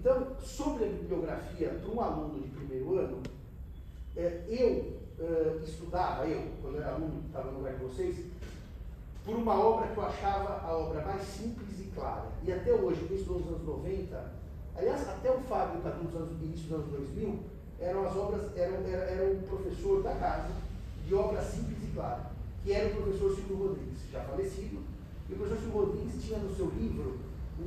Então, sobre a bibliografia, para um aluno de primeiro ano, é, eu uh, estudava, eu, quando era aluno, estava no lugar de vocês, por uma obra que eu achava a obra mais simples e clara. E até hoje, desde os anos 90, aliás, até o Fábio Cadu, nos anos, início dos anos 2000, eram as obras, era, era um professor da casa de obra simples e clara, que era o professor Silvio Rodrigues, já falecido. E o professor Silvio Rodrigues tinha no seu livro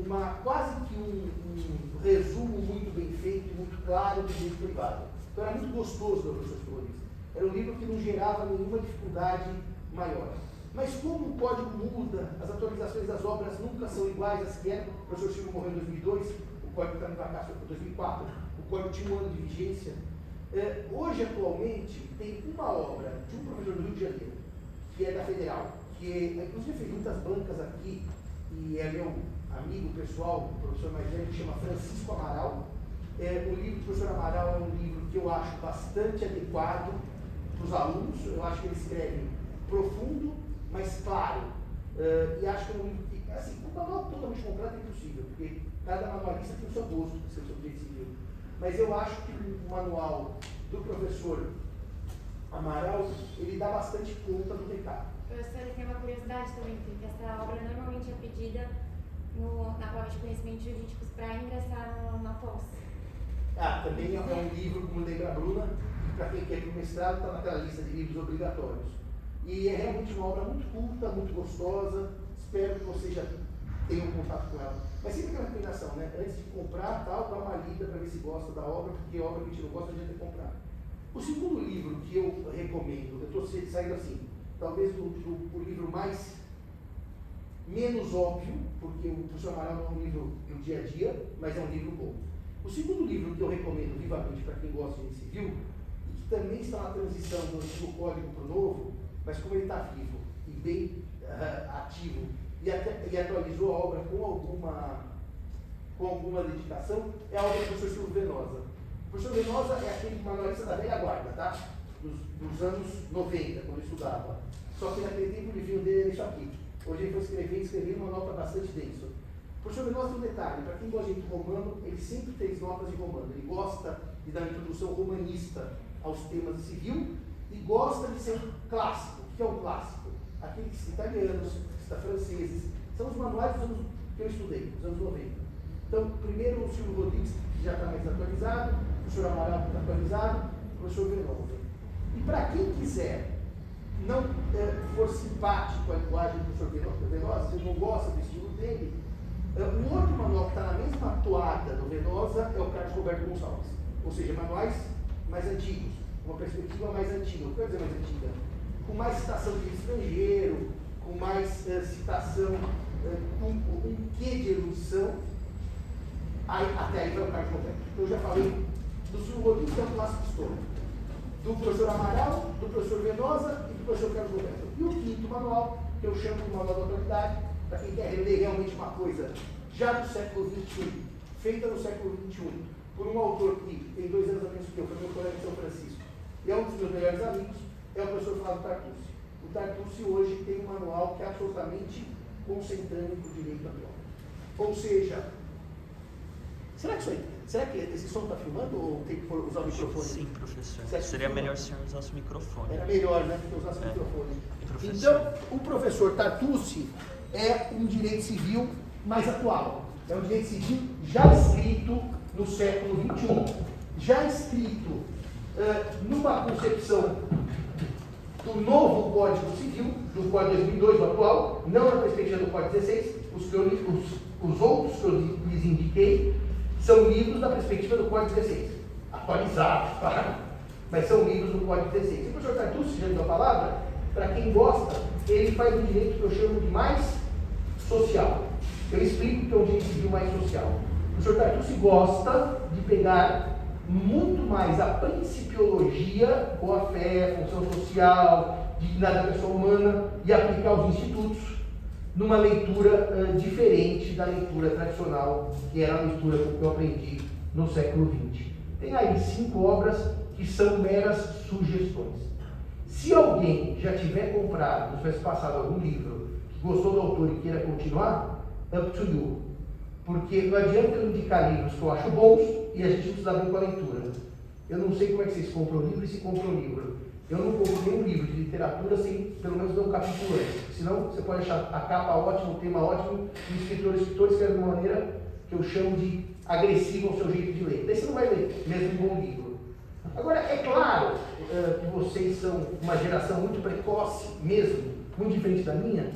uma, quase que um, um resumo muito bem feito, muito claro do direito privado. Então era muito gostoso professor Silvio Rodrigues. Era um livro que não gerava nenhuma dificuldade maior. Mas como o código muda, as atualizações das obras nunca são iguais às que eram. O professor Chico morreu em 2002, o código está no cá, foi 2004, o código tinha um ano de vigência. É, hoje, atualmente, tem uma obra de um professor do Rio de Janeiro, que é da Federal, que é, inclusive fez muitas bancas aqui, e é meu amigo pessoal, o professor mais velho, que chama Francisco Amaral. É, o livro do professor Amaral é um livro que eu acho bastante adequado para os alunos, eu acho que ele escreve profundo, mas claro. Uh, e acho que é um livro que, assim, um manual totalmente completo é impossível, porque cada manualista tem o seu gosto, o seu direito civil. Mas eu acho que o manual do professor Amaral, ele dá bastante conta do recado. Professor, tenho uma curiosidade também, porque essa obra normalmente é pedida no, na prova de conhecimentos jurídicos para ingressar na pós. Ah, também é um livro, como lembra a Bruna, para quem quer ir para mestrado, está naquela lista de livros obrigatórios. E é realmente uma obra muito culta, muito gostosa. Espero que você já tenha um contato com ela. Mas sempre aquela recomendação, né? Antes de comprar, tal, dá uma lida para ver se gosta da obra, porque obra que a gente não gosta, a gente que comprar. O segundo livro que eu recomendo, eu estou saindo assim, talvez o, o, o, livro mais menos óbvio, porque o professor Amaral é um livro do dia a dia, mas é um livro bom. O segundo livro que eu recomendo vivamente para quem gosta de civil também está na transição do antigo código para o novo, mas como ele está vivo e bem uh, ativo e, até, e, atualizou a obra com alguma, com alguma dedicação, é a obra do professor Silvio Venosa. O professor Venosa é aquele manualista da velha guarda, tá? Dos, dos, anos 90, quando eu estudava. Só que naquele tempo o livrinho dele era isso aqui. Hoje ele foi escrever e escrever uma nota bastante densa. Venosa tem um detalhe, para quem gosta de romano, ele sempre fez notas de romano. Ele gosta de dar uma introdução romanista aos temas civil e gosta de ser um clássico. O que é um clássico? Aqueles italianos, franceses, são os manuais dos anos que eu estudei, dos anos 90. Então, primeiro o Silvio Rodrigues, que já está mais atualizado, o professor Amaral, está atualizado, o professor Venova. E para quem quiser não é, for simpático a linguagem do professor Venosa, você não gosta do estilo dele, é, um outro manual que está na mesma toada do Venosa é o Carlos Roberto Gonçalves. Ou seja, manuais mais antigos, uma perspectiva mais antiga. O que eu dizer mais antiga? Com mais citação de estrangeiro, com mais uh, citação, uh, com um quê de erudição. Aí, até aí vai o Carlos Roberto. Eu já falei do Silvio Rodrigues, que é o clássico histórico. Do professor Amaral, do professor Venosa e do professor Carlos Roberto. E o quinto manual, que eu chamo de manual da autoridade, para quem quer ler realmente uma coisa já do século XXI, feita no século XXI, por um autor que tem dois anos a menos que eu, foi meu colega de São Francisco, e é um dos meus melhores amigos, é o professor Flávio Tartucci. O Tartucci hoje tem um manual que é absolutamente concentrando o direito atual. Ou seja, será que isso aí, será que esse som está filmando ou tem que usar o microfone? Sim, professor. Seria melhor se eu usasse o microfone. Era melhor, né? Que usasse o é. microfone. Então, o professor Tartucci é um direito civil mais atual. É um direito civil já escrito no século XXI, já escrito uh, numa concepção do novo Código Civil, do Código 2002, o atual, não na perspectiva do Código 16, os, que eu, os, os outros que eu lhes indiquei são livros da perspectiva do Código 16, atualizados, claro, mas são livros do Código 16. o professor Tartucci, já deu a palavra, para quem gosta, ele faz um direito que eu chamo de mais social. Eu explico que é um direito civil mais social. O professor Tartucci gosta de pegar muito mais a principiologia, boa fé, função social, dignidade da pessoa humana e aplicar aos institutos numa leitura uh, diferente da leitura tradicional, que era a leitura que eu aprendi no século XX. Tem aí cinco obras que são meras sugestões. Se alguém já tiver comprado, se tivesse passado algum livro, que gostou do autor e queira continuar, up to you. Porque não adianta eu indicar livros que eu acho bons e a gente não se bem com a leitura. Eu não sei como é que vocês compram livro e se compram livro. Eu não compro nenhum livro de literatura sem pelo menos ver um capítulo antes. Senão você pode achar a capa ótima, o tema ótimo, e o escritor, o escritor escreve de uma maneira que eu chamo de agressiva ao seu jeito de ler. Daí você não vai ler, mesmo um bom livro. Agora, é claro uh, que vocês são uma geração muito precoce, mesmo, muito diferente da minha,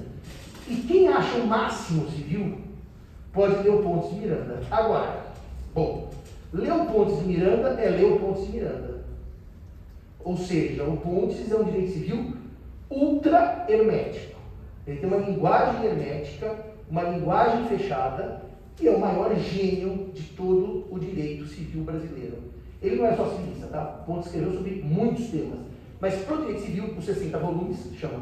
e quem acha o máximo civil pode ler o Pontes de Miranda. Agora, bom, ler o Pontes de Miranda é ler o Pontes de Miranda. Ou seja, o Pontes é um direito civil ultra hermético. Ele tem uma linguagem hermética, uma linguagem fechada, e é o maior gênio de todo o direito civil brasileiro. Ele não é só civilista, tá? Pontes escreveu sobre muitos temas. Mas para o direito civil, com 60 volumes, chama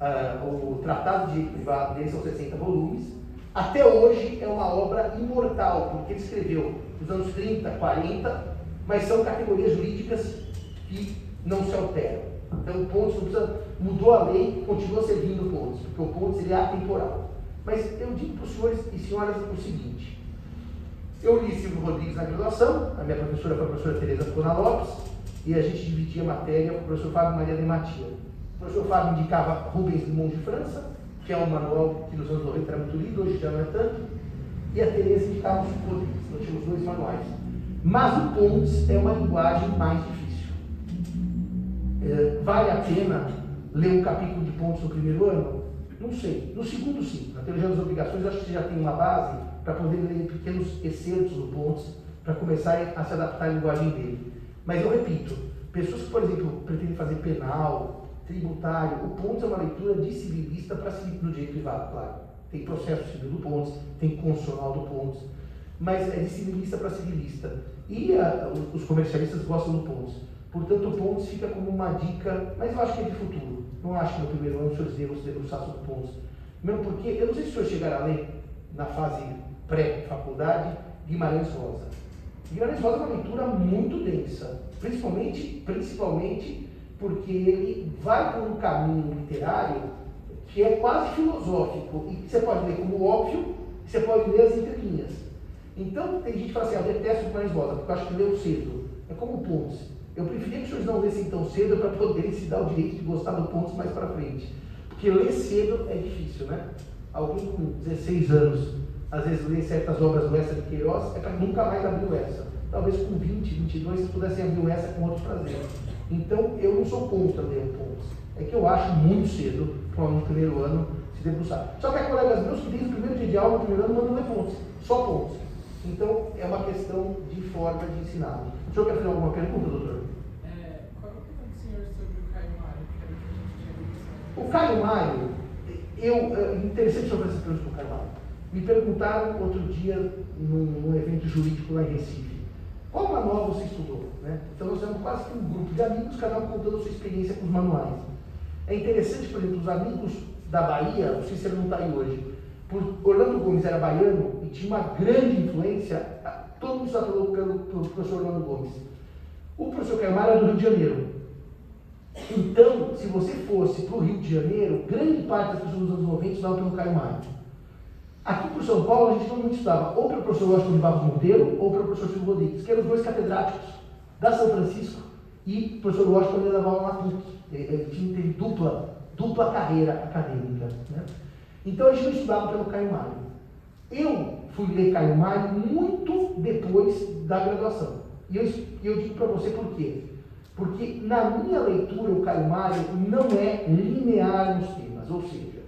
uh, o Tratado de Direito Privado dele, são 60 volumes. Até hoje é uma obra imortal, porque ele escreveu nos anos 30, 40, mas são categorias jurídicas que não se alteram. Então o Pontes precisa, mudou a lei, continua servindo o Pontes, porque o Pontes ele é atemporal. Mas eu digo para os senhores e senhoras o seguinte: eu li Silvio Rodrigues na graduação, a minha professora foi a professora Tereza Cona Lopes, e a gente dividia a matéria com o professor Fábio Maria de Matia. O professor Fábio indicava Rubens Dumont de França, que é um manual que nos anos 90 era muito lido, hoje já não é tanto, e a Tereza indicava o Silvio Rodrigues. Nós tínhamos dois manuais. Mas o Pontes é uma linguagem mais difícil. É, vale a pena ler um capítulo de Pontes no primeiro ano? Não sei. No segundo, sim. Na teologia das obrigações, acho que você já tem uma base para poder ler pequenos excertos do Pontes, para começar a se adaptar à linguagem dele. Mas eu repito, pessoas que, por exemplo, pretendem fazer penal, tributário, o Pontes é uma leitura de civilista para no direito privado, claro. Tem processo civil do Pontes, tem constitucional do Pontes, mas é de civilista para civilista. E a, os comercialistas gostam do Pontes. Portanto, Pontes fica como uma dica, mas eu acho que é de futuro. Não acho que no primeiro ano os senhores devam se debruçar sobre Pontes. Mesmo porque, eu não sei se o senhor chegará a ler, na fase pré-faculdade, Guimarães Rosa. Guimarães Rosa é uma leitura muito densa, principalmente, principalmente porque ele vai por um caminho literário que é quase filosófico e que você pode ler como óbvio, você pode ler as entrelinhas. Então, tem gente que fala assim, ah, eu detesto Guimarães Rosa, porque eu acho que leu cedo. É como Pontes. Eu preferia que os senhores não lessem tão cedo para poderem se dar o direito de gostar do Pontes mais para frente. Porque ler cedo é difícil, né? Alguém com 16 anos, às vezes lê certas obras do Essa de Queiroz, é para nunca mais abrir essa. Talvez com 20, 22, vocês pudessem abrir essa com outro prazer. Então, eu não sou contra ler o Pontes. É que eu acho muito cedo para um primeiro ano se debruçar. Só que há colegas meus que desde o primeiro dia de aula, no primeiro ano, mandam ler Pontes. Só Pontes. Então, é uma questão de forma de ensinar. O senhor quer fazer alguma pergunta, doutor? É, qual é a opinião do senhor sobre o Caio Mário? O Caio Mário, eu, é interessante sobre essa pergunta do Caio Mário. Me perguntaram outro dia num, num, evento jurídico lá em Recife, qual manual você estudou? Né? Então nós temos quase que um grupo de amigos, cada um contando a sua experiência com os manuais. É interessante, por exemplo, os amigos da Bahia, o Cícero não está aí hoje, por Orlando Gomes era baiano e tinha uma grande influência, todo mundo sabe pelo, pelo, professor Orlando Gomes. O professor Caimara era do Rio de Janeiro. Então, se você fosse para o Rio de Janeiro, grande parte das pessoas dos anos 90 estudavam pelo Caio Mário. Aqui para São Paulo, a gente todo mundo estudava ou pelo professor Washington de Barros Monteiro ou pelo professor Silvio Rodrigues, que eram os dois catedráticos da São Francisco e o professor ele dava aula na PUC. Ele teve dupla, dupla carreira acadêmica. Né? Então a gente não estudava pelo Caio Mário. Eu fui ler Caio Mário muito depois da graduação. E eu, eu digo para você por quê. Porque na minha leitura o Caio Mário não é linear nos temas. Ou seja,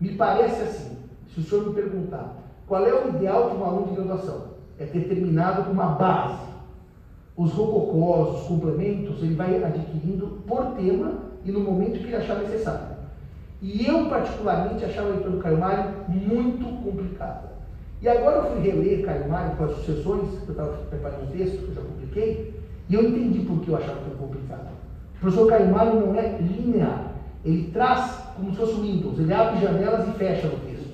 me parece assim, se o senhor me perguntar qual é o ideal de um aluno de graduação, é ter terminado com uma base. Os rococós, os complementos, ele vai adquirindo por tema e no momento que ele achar necessário. E eu, particularmente, achava a leitura do Caio Mário muito complicada. E agora eu fui reler Caio Mário com as sucessões, que eu estava preparando um texto, que eu já publiquei, e eu entendi por que eu achava tão complicado. O professor Caio Mário não é linear. Ele traz como se fosse um Windows, ele abre janelas e fecha no texto.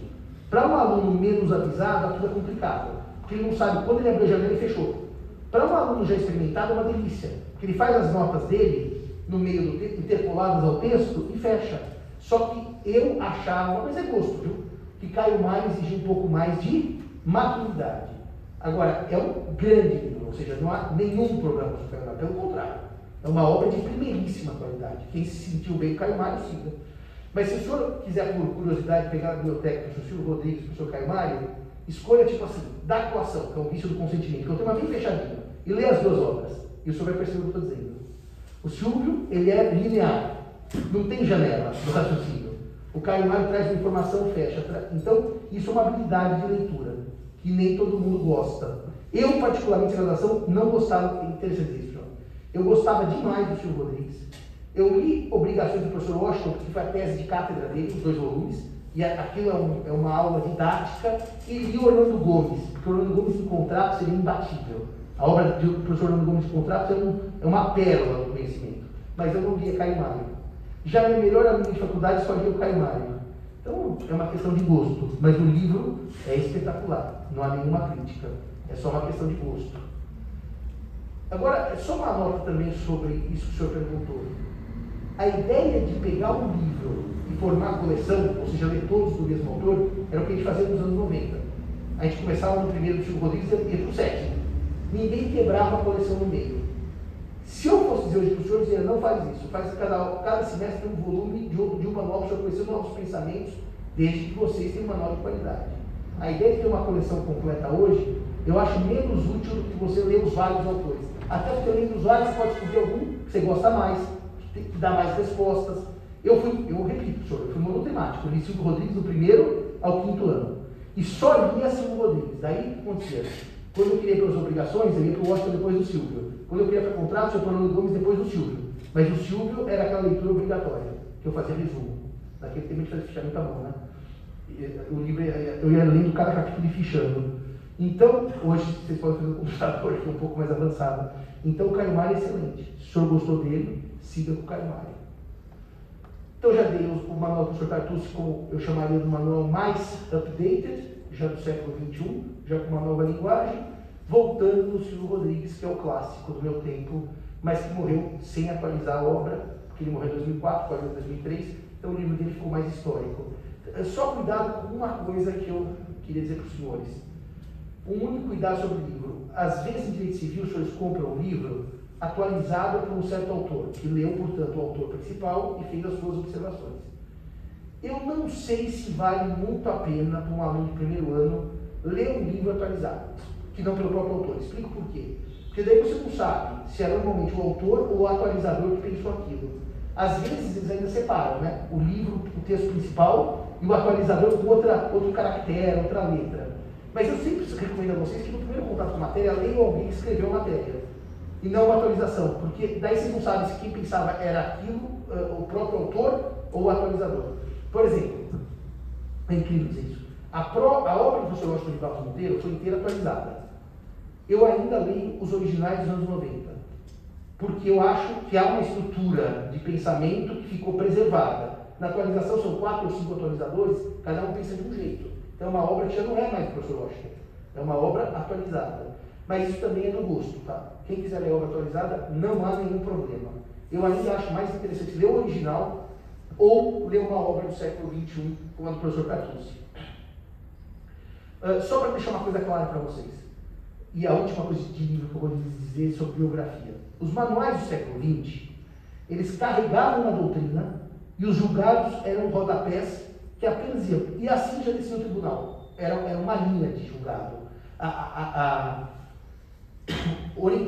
Para um aluno menos avisado, aquilo é complicado, porque ele não sabe quando ele abriu a janela e fechou. Para um aluno já experimentado, é uma delícia, porque ele faz as notas dele no meio do texto, interpoladas ao texto e fecha. Só que eu achava, mas é gosto, viu? Que Caio Mário exigia um pouco mais de maturidade. Agora, é um grande seja, não há nenhum problema com o Caio Mário, pelo contrário. É uma obra de primeiríssima qualidade. Quem se sentiu bem com Caio Mário, siga. Mas se o senhor quiser, por curiosidade, pegar a biblioteca do. Silvio Rodrigues, do Sr. Caio Mário, escolha, tipo assim, da atuação, que é o vício do consentimento, que é um tema bem fechadinho, e lê as duas obras. E o senhor vai perceber o que eu estou dizendo. O Silvio, ele é linear. Não tem janela no raciocínio. O Caio Mário traz uma informação, fecha. Então, isso é uma habilidade de leitura, que nem todo mundo gosta. Eu, particularmente, em graduação, não gostava, interessante isso, João. Eu gostava demais do Silvio Rodrigues. Eu li Obrigações do Professor Washington, que foi a tese de cátedra dele, os dois volumes, e aquilo é, um, é uma aula didática, e li Orlando Gomes, porque Orlando Gomes em contrato seria imbatível. A obra do professor Orlando Gomes de Contrato é, um, é uma pérola do conhecimento. Mas eu não lia Caio. Já minha melhor amiga de faculdade só lia o Caio Mário. Então é uma questão de gosto. Mas o livro é espetacular. Não há nenhuma crítica. É só uma questão de gosto. Agora, é só uma nota também sobre isso que o senhor perguntou. A ideia de pegar um livro e formar coleção, ou seja, ler todos do mesmo autor, era o que a gente fazia nos anos 90. A gente começava no primeiro do Chico Rodrigues e ia para o sétimo. Ninguém quebrava a coleção no meio. Se eu fosse dizer hoje para o senhor, dizia, não faz isso, faz cada, cada semestre um volume de, de um manual para o senhor conhecer novos pensamentos, desde que vocês tenham uma nova qualidade. A ideia de ter uma coleção completa hoje, eu acho menos útil do que você ler os vários autores. Até porque lendo os vários, você pode escolher algum que você gosta mais, que dá mais respostas. Eu fui, eu repito, senhor, eu fui monotemático, eu li Silvio Rodrigues do primeiro ao quinto ano. E só lia Silvio Rodrigues. Daí o que acontecia? Quando eu queria pelas obrigações, eu ia para o Washington depois do Silvio. Quando eu queria para contratos, eu para o Gomes depois do Silvio. Mas o Silvio era aquela leitura obrigatória, que eu fazia resumo. Naquele tempo a gente fazia fichamento à mão, né? O livro, eu ia lendo cada capítulo e fichando. Então, hoje vocês podem fazer um computador que é um pouco mais avançado. Então, o Caio Mário é excelente. Se o senhor gostou dele, siga com o Caio Mário. Então, já dei o, manual do professor Tartucci, como eu chamaria do manual mais updated, já do século XXI, já com uma nova linguagem, voltando no Silvio Rodrigues, que é o clássico do meu tempo, mas que morreu sem atualizar a obra, porque ele morreu em 2004, quase em 2003, então o livro dele ficou mais histórico. Só cuidado com uma coisa que eu queria dizer para os senhores. Um único cuidado sobre o livro. Às vezes, em direito civil, os senhores compram um livro atualizado por um certo autor, que leu, portanto, o autor principal e fez as suas observações. Eu não sei se vale muito a pena para um aluno de primeiro ano ler um livro atualizado, que não pelo próprio autor. Explico por quê. Porque daí você não sabe se é normalmente o autor ou o atualizador que pensou aquilo. Às vezes eles ainda separam, né? O livro, o texto principal e o atualizador com outra, outro caractere, outra letra. Mas eu sempre recomendo a vocês que no primeiro contato com a matéria, leiam alguém que escreveu a matéria. E não uma atualização. Porque daí vocês não sabem se quem pensava era aquilo, uh, o próprio autor ou o atualizador. Por exemplo, é incrível dizer isso. A, a obra do Washington de Barros Monteiro foi inteira atualizada. Eu ainda leio os originais dos anos 90, porque eu acho que há uma estrutura de pensamento que ficou preservada. Na atualização são quatro ou cinco atualizadores, cada um pensa de um jeito. Então, é uma obra que já não é mais do professor Washington, é uma obra atualizada. Mas isso também é do gosto, tá? Quem quiser ler a obra atualizada, não há nenhum problema. Eu ainda acho mais interessante ler o original ou ler uma obra do século XXI, como a do professor Catrucci. Uh, só para deixar uma coisa clara para vocês, e a última coisa de livro que eu vou dizer sobre biografia. Os manuais do século XX, eles carregavam na doutrina e os julgados eram rodapés que apenas iam. E assim já descia o tribunal. Era, era uma linha de julgado. A, a, a,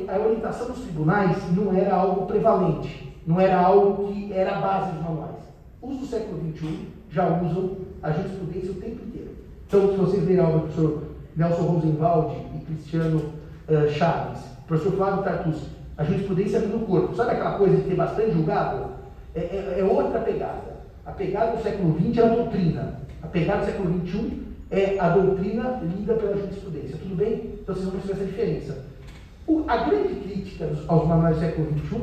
a orientação dos tribunais não era algo prevalente, não era algo que era base dos manuais. Os do século XXI já usam a jurisprudência o tempo inteiro. Então, se vocês lerem obra do professor Nelson Rosenwald e Cristiano uh, Chaves, professor Flávio Tartus, a jurisprudência no corpo, sabe aquela coisa de ter bastante julgado? É, é, é, outra pegada. A pegada do século XX é a doutrina. A pegada do século XXI é a doutrina lida pela jurisprudência. Tudo bem? Então vocês vão perceber essa diferença. O, a grande crítica aos manuais do século XXI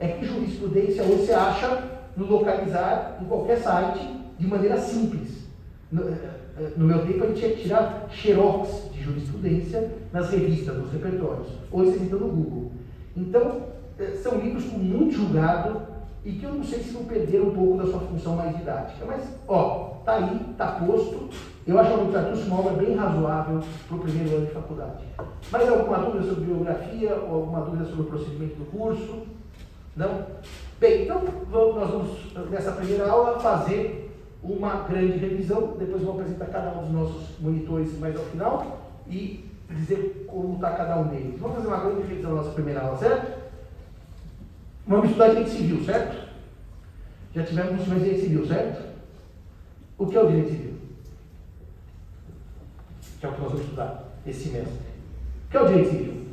é que jurisprudência hoje você acha no localizar em qualquer site de maneira simples. No, eh, eh, no meu tempo a gente tinha que tirar xerox de jurisprudência nas revistas, nos repertórios. Hoje vocês estão no Google. Então, eh, são livros com muito julgado e que eu não sei se não perderam um pouco da sua função mais didática. Mas, ó, está aí, está posto. Eu acho a literatura uma obra bem razoável para o primeiro ano de faculdade. Mais alguma dúvida sobre biografia ou alguma dúvida sobre o procedimento do curso? Não? Bem, então nós vamos, nessa primeira aula, fazer uma grande revisão. Depois vou apresentar cada um dos nossos monitores mais ao final e dizer como está cada um deles. Vamos fazer uma grande revisão na nossa primeira aula, certo? Vamos estudar direito civil, certo? Já tivemos semestre de direito civil, certo? O que é o direito civil? Que é o que nós vamos estudar esse semestre. O que é o direito civil?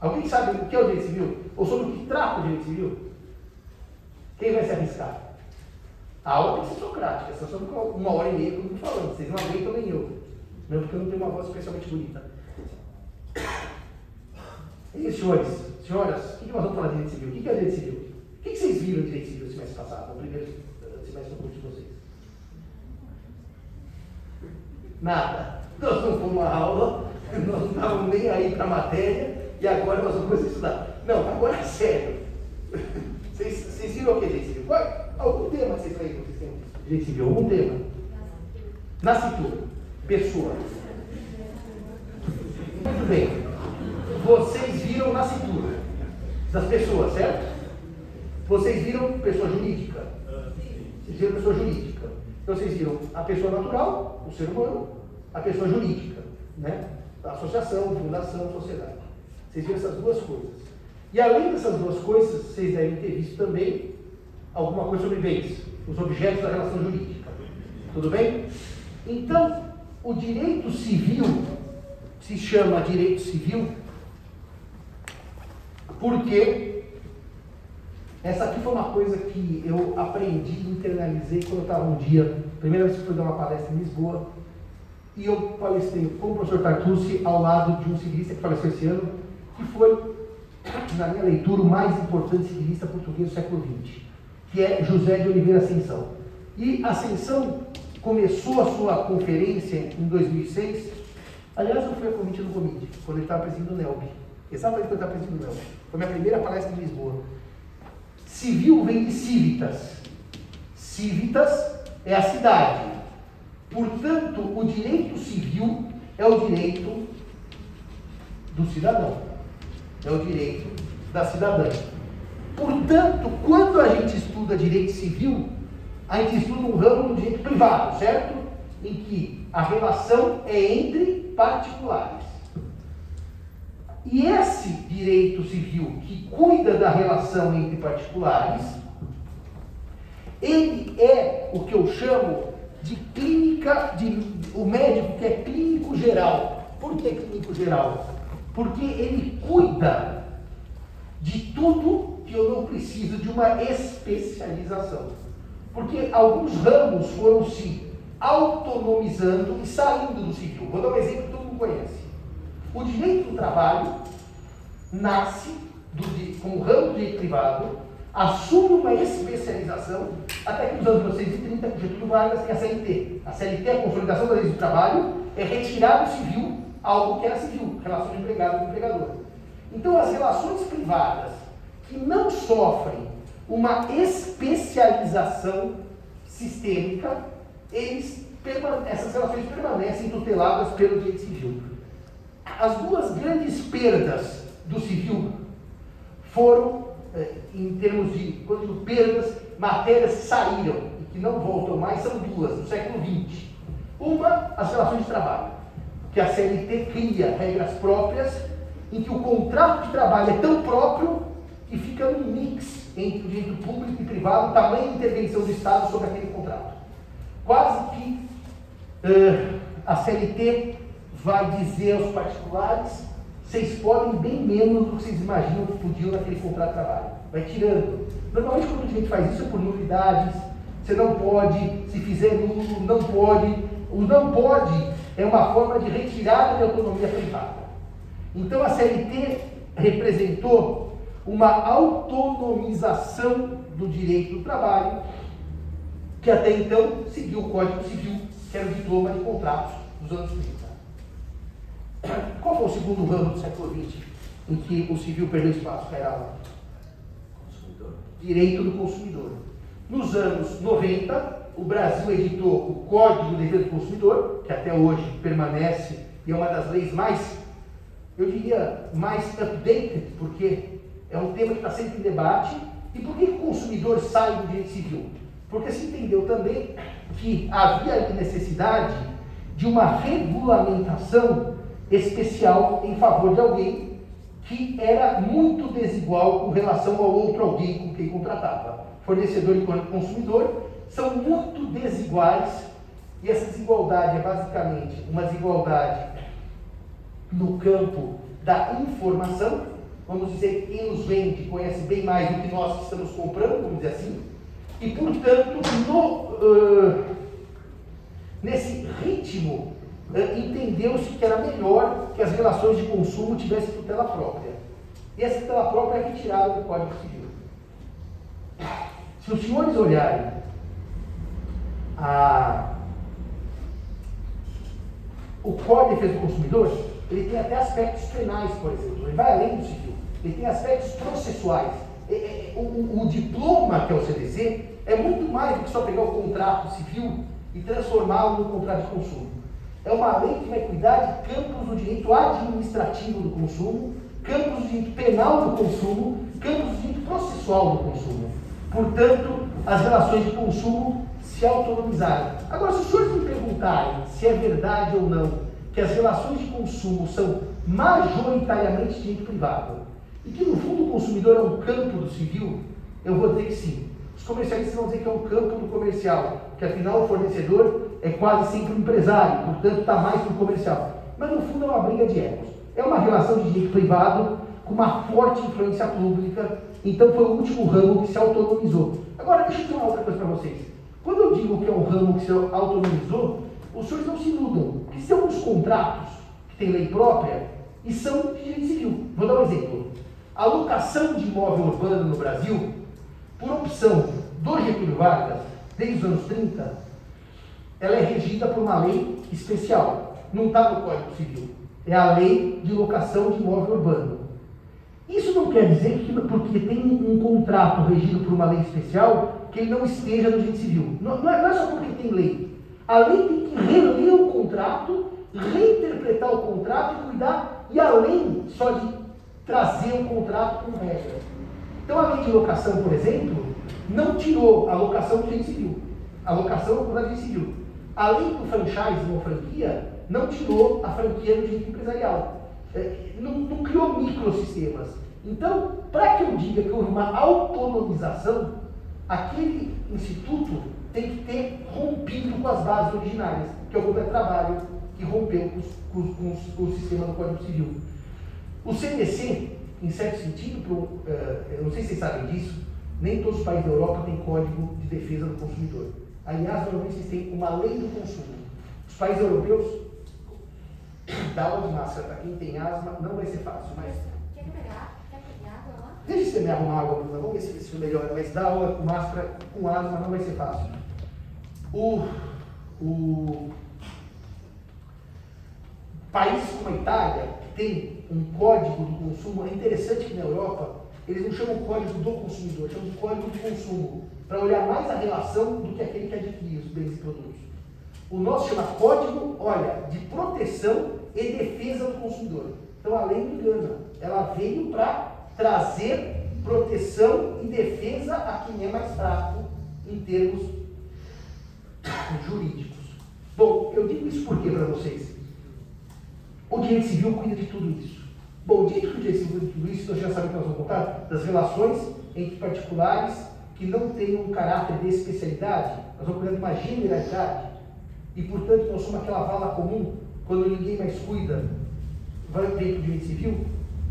Alguém sabe o que é o direito civil? Ou sobre o que trata o direito civil? Quem vai se arriscar? A aula tem que ser socrática, só sobre uma hora e meia que eu estou falando. Vocês não aguentam nem eu. Mesmo porque eu não tenho uma voz especialmente bonita. E senhores, senhoras, o que, nós vamos falar de direito civil? O que é direito civil? O que, vocês viram de direito civil no semestre passado, no primeiro eh, semestre do curso de vocês? Nada. Nós não fomos uma aula, nós não estávamos nem aí para a matéria, e agora nós vamos estudar. Não, agora é sério. Vocês, vocês viram o que é direito civil? Qual, algum tema vocês têm no sistema direito civil? Algum tema? Nascitura. Pessoa. Muito bem vocês viram nascituro das pessoas, certo? Vocês viram pessoa jurídica. Vocês viram pessoa jurídica. Então vocês viram a pessoa natural, o ser humano, a pessoa jurídica, né? Associação, fundação, sociedade. Vocês viram essas duas coisas. E além dessas duas coisas, vocês devem ter visto também alguma coisa sobre bens, os objetos da relação jurídica. Tudo bem? Então, o direito civil se chama direito civil porque essa aqui foi uma coisa que eu aprendi, internalizei quando eu estava um dia, primeira vez que fui dar uma palestra em Lisboa, e eu palestrei com o professor Tartucci ao lado de um civilista que faleceu esse ano, que foi, na minha leitura, o mais importante civilista português do século XX, que é José de Oliveira Ascensão. E Ascensão começou a sua conferência em 2006, aliás, eu fui a convite do Comite, quando ele estava presidindo o NELB. Exatamente quando eu estava presidindo o NELB. Foi minha primeira palestra em Lisboa. Civil vem de civitas. Civitas é a cidade. Portanto, o direito civil é o direito do cidadão. É o direito da cidadã. Portanto, quando a gente estuda direito civil, a gente estuda um ramo do direito privado, certo? Em que a relação é entre particulares. E esse direito civil que cuida da relação entre particulares, ele é o que eu chamo de clínica, de, o médico que é clínico geral. Por que clínico geral? Porque ele cuida de tudo que eu não preciso de uma especialização. Porque alguns ramos foram se autonomizando e saindo do civil. Vou dar um exemplo que todo mundo conhece. O direito do trabalho nasce do, como ramo do direito privado, assume uma especialização, até que nos anos 1930, com Getúlio Vargas, tem a CLT. A CLT, a Consolidação da Lei do Trabalho, é retirar do civil algo que era civil, relação de empregado com empregador. Então, as relações privadas que não sofrem uma especialização sistêmica, eles, essas relações permanecem tuteladas pelo direito civil. As duas grandes perdas do civil foram, eh, em termos de quando perdas, matérias saíram e que não voltam mais, são duas, no século XX. Uma, as relações de trabalho, que a CLT cria regras próprias em que o contrato de trabalho é tão próprio que fica um mix entre o direito público e privado, tamanha intervenção do Estado sobre aquele contrato. Quase que uh, a CLT vai dizer aos particulares: vocês podem bem menos do que vocês imaginam que podiam naquele contrato de trabalho. Vai tirando. Normalmente, quando a gente faz isso é por nulidades. Você não pode, se fizer nulo, não pode. O não pode é uma forma de retirada de autonomia privada. Então, a CLT representou uma autonomização do direito do trabalho, que até então seguiu o Código Civil, que era o diploma de contratos dos anos 30. Qual foi o segundo ramo do século XX em que o civil perdeu espaço? Era lá. Consumidor. Direito do consumidor. Nos anos 90, o Brasil editou o Código de Defesa do Consumidor, que até hoje permanece e é uma das leis mais, eu diria, mais updated, porque é um tema que está sempre em debate. E por que o consumidor sai do direito civil? Porque se entendeu também que havia necessidade de uma regulamentação especial em favor de alguém que era muito desigual com relação ao outro alguém com quem contratava. Fornecedor e consumidor são muito desiguais e essa desigualdade é basicamente uma desigualdade no campo da informação. Vamos dizer que quem nos vende conhece bem mais do que nós que estamos comprando, vamos dizer assim. E, portanto, no, uh, nesse ritmo, entendeu-se que era melhor que as relações de consumo tivessem tutela própria. E essa tutela própria é retirada do Código Civil. Se os senhores olharem a, o Código de Defesa do Consumidor, ele tem até aspectos penais, por exemplo. Ele vai além do civil. Ele tem aspectos processuais. É, é, o, o, o diploma que é o CDC é muito mais do que só pegar o contrato civil e transformá-lo no contrato de consumo. É uma lei que vai cuidar de campos do direito administrativo do consumo, campos do direito penal do consumo, campos do direito processual do consumo. Portanto, as relações de consumo se autonomizaram. Agora, se os senhores me perguntarem se é verdade ou não que as relações de consumo são majoritariamente direito privado e que, no fundo, o consumidor é um campo do civil, eu vou dizer que sim. Os comercialistas vão dizer que é um campo do comercial, que afinal o fornecedor é quase sempre um empresário, portanto está mais para o comercial. Mas no fundo é uma briga de egos. É uma relação de direito privado com uma forte influência pública, então foi o último ramo que se autonomizou. Agora, deixa eu dizer uma outra coisa para vocês. Quando eu digo que é um ramo que se autonomizou, os senhores não se iludam, porque tem alguns contratos que têm lei própria e são de direito civil. Vou dar um exemplo. A locação de imóvel urbano no Brasil, por opção do Getúlio Vargas, desde os anos 30, ela é regida por uma lei especial. Não está no Código Civil. É a lei de locação de imóvel urbano. Isso não quer dizer que, porque tem um, contrato regido por uma lei especial, que ele não esteja no direito civil. Não, não, é, não é só porque tem lei. A lei tem que reler o contrato, reinterpretar o contrato e cuidar, e além só de trazer o contrato com regras. Então a lei de locação, por exemplo, não tirou a locação do direito civil. A locação é do direito civil. A lei do franchise ou franquia não tirou a franquia do direito empresarial. É, não, não criou microsistemas. Então, para que eu diga que houve uma autonomização, aquele instituto tem que ter rompido com as bases originárias, que é o Trabalho, que rompeu com, com, com, o sistema do Código Civil. O CDC, em certo sentido, pro, uh, eu não sei se vocês sabem disso, nem todos os países da Europa têm Código de Defesa do Consumidor. Aliás, normalmente eles têm uma lei do consumo. Os países europeus, dar aula de máscara para quem tem asma não vai ser fácil, mas. Quer pegar? Quer pegar água lá? Deixa você me arrumar água. Vamos ver se isso melhora. Mas dar aula com máscara com asma não vai ser fácil. O, o países como a Itália, que tem um código do consumo, é interessante que na Europa eles não chamam código do consumidor, chamam código de consumo, para olhar mais a relação do que aquele que adquire os bens e produtos. O nosso chama código, olha, de proteção e defesa do consumidor. Então a lei não engana, ela veio para trazer proteção e defesa a quem é mais fraco em termos jurídicos. Bom, eu digo isso por quê para vocês? O direito civil cuida de tudo isso. Bom, dito que o direito civil cuida de tudo isso, nós já sabemos que nós vamos contar das relações entre particulares que não têm um caráter de especialidade, nós vamos cuidar de uma generalidade. E, portanto, nós somos aquela vala comum, quando ninguém mais cuida, vai dentro do direito civil.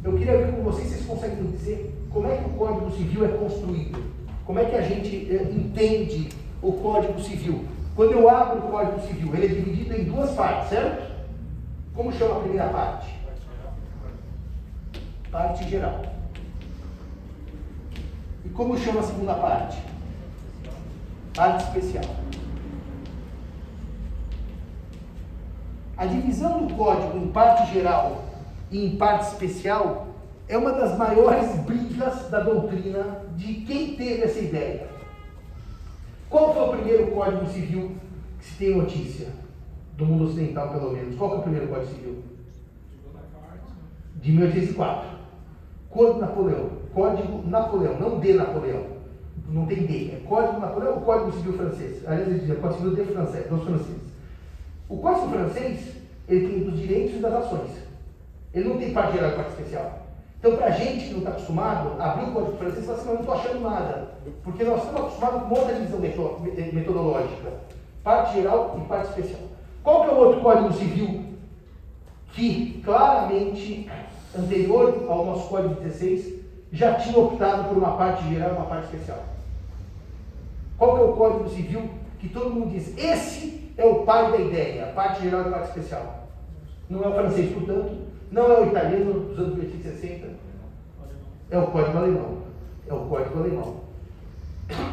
Eu queria ver com vocês, vocês conseguem dizer como é que o Código Civil é construído? Como é que a gente eh, entende o Código Civil? Quando eu abro o Código Civil, ele é dividido em duas partes, certo? Como chama a primeira parte? Parte geral. E como chama a segunda parte? Parte especial. A divisão do código em parte geral e em parte especial é uma das maiores brigas da doutrina de quem teve essa ideia. Qual foi o primeiro Código Civil que se tem notícia? Do mundo ocidental, pelo menos. Qual foi o primeiro Código Civil? De 1804. Código Napoleão. Código Napoleão, não de Napoleão. Não tem D. É Código Napoleão ou Código Civil francês? Aliás, ele dizia Código Civil de francês, dos franceses. O Código francês, ele tem dos direitos e das ações. Ele não tem parte geral e parte especial. Então, para a gente que não está acostumado, abrir o código francês e falar assim, não estou achando nada. Porque nós estamos acostumados com outra divisão metodológica. Parte geral e parte especial. Qual que é o outro código civil que claramente, anterior ao nosso código 16, já tinha optado por uma parte geral e uma parte especial? Qual que é o código civil que todo mundo diz, esse é o pai da ideia, parte geral e parte especial? Não é o francês, portanto, não é o italiano dos anos 1860, é o código alemão. É o código alemão.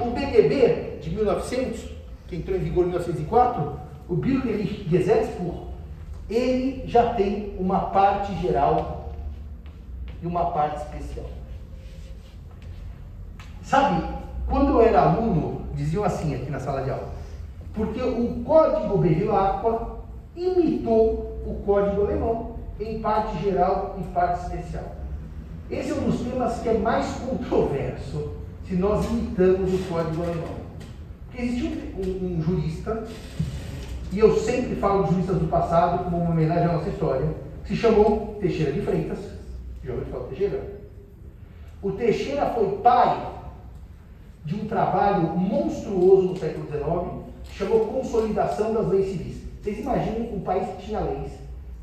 O BGB de 1900, que entrou em vigor em 1904, o Bürgerlich Gesetzbuch, ele já tem uma parte geral e uma parte especial. Sabe, quando eu era aluno, diziam assim aqui na sala de aula, porque o código Bevilacqua imitou o código alemão em parte geral e parte especial. Esse é um dos temas que é mais controverso se nós imitamos o código alemão. Porque existe um, um, um jurista, e eu sempre falo dos juristas do passado como uma homenagem à nossa história, que se chamou Teixeira de Freitas. Já ouviu falar Teixeira? O Teixeira foi pai de um trabalho monstruoso no século XIX, chamou Consolidação das Leis Civis. Vocês imaginem um país que tinha leis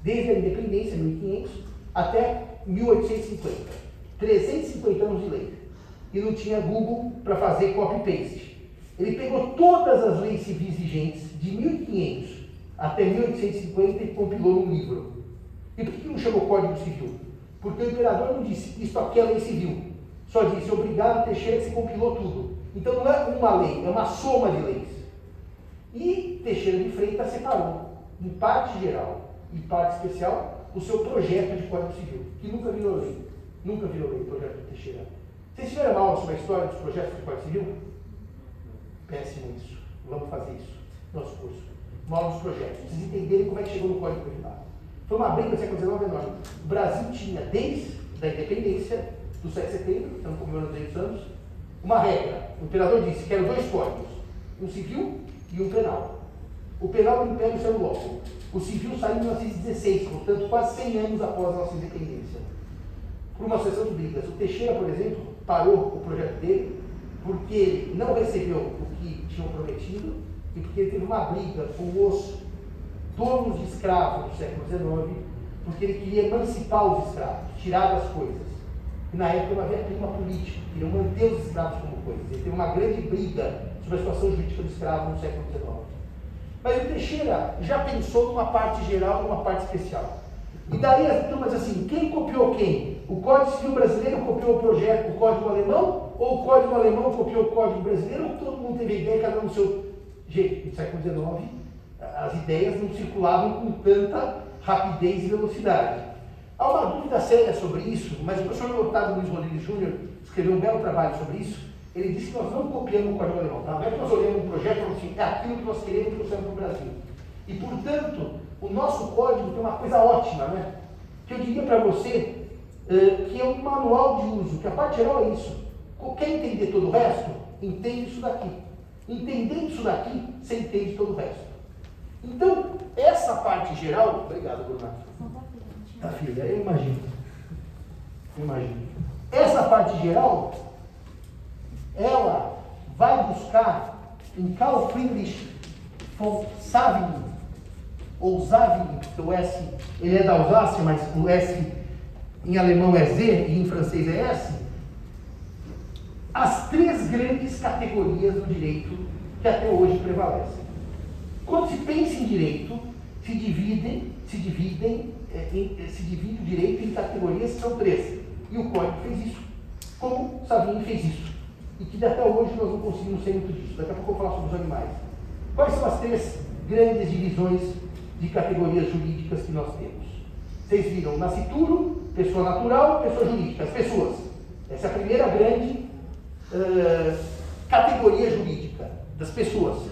desde a independência, 1500, até 1850. 350 anos de lei. E não tinha Google para fazer copy-paste. Ele pegou todas as leis civis vigentes, de 1500 até 1850, e compilou num livro. E por que não chamou Código Civil? Porque o imperador não disse, isso aqui é lei civil. Só disse, obrigado, Teixeira, que se compilou tudo. Então não é uma lei, é uma soma de leis. E Teixeira de Freitas separou, em parte geral, e parte especial, o seu projeto de Código Civil, que nunca virou lei. Nunca virou lei o projeto do Teixeira. Vocês tiveram aula sobre a história dos projetos de Código Civil? Péssimo isso. Vamos fazer isso. Nosso curso. Dos projetos. Vocês entenderem como é que chegou no Código Militar. Foi uma briga do século XIX. O Brasil tinha, desde a independência, do 7 de setembro, estamos comemorando 200 anos, uma regra. O imperador disse que eram dois códigos, um civil e um penal. O penal do Império saiu logo. O civil saiu em 1916, portanto, quase 100 anos após a nossa independência. Por uma sucessão de brigas. O Teixeira, por exemplo, parou o projeto dele porque ele não recebeu o que tinham prometido e porque ele teve uma briga com os donos de escravos do século XIX, porque ele queria emancipar os escravos, tirar das coisas. Na época havia clima político, queriam manter os escravos como coisas. Ele teve uma grande briga sobre a situação jurídica do escravo no século XIX. Mas o Teixeira já pensou numa parte geral e numa parte especial. E daí as turmas assim, quem copiou quem? O Código Civil Brasileiro copiou o projeto, o Código Alemão? Ou o Código Alemão copiou o Código Brasileiro? Ou todo mundo teve ideia, cada um no seu jeito? No século XIX, as ideias não circulavam com tanta rapidez e velocidade. Há uma dúvida séria sobre isso, mas o professor Otávio Luiz Rodrigues Júnior escreveu um belo trabalho sobre isso, ele disse que nós não copiamos o código alemão. Na verdade, nós olhamos um projeto e falamos assim, é aquilo que nós queremos trouxemos para o Brasil. E, portanto, o nosso código tem uma coisa ótima, né? Que eu diria para você uh, que é um manual de uso, que a parte geral é isso. Quer entender todo o resto? Entende isso daqui. Entendendo isso daqui, você entende todo o resto. Então, essa parte geral. Obrigado, Bruna. Tá, filha, eu imagino. Eu imagino. Essa parte geral ela vai buscar em Carl Friedrich von Savigny, ou Savigny, o S ele é da Alsácia, mas o S em alemão é Z e em francês é S, as três grandes categorias do direito que até hoje prevalecem. Quando se pensa em direito, se dividem, se dividem, é, em, se divide o direito em categorias que são três. E o Código fez isso, como Savigny fez isso e que até hoje nós não conseguimos ser muito disso. Daqui a pouco eu vou falar sobre os animais. Quais são as três grandes divisões de categorias jurídicas que nós temos? Vocês viram nascituro, pessoa natural, pessoa jurídica, as pessoas. Essa é a primeira grande uh, categoria jurídica. das pessoas,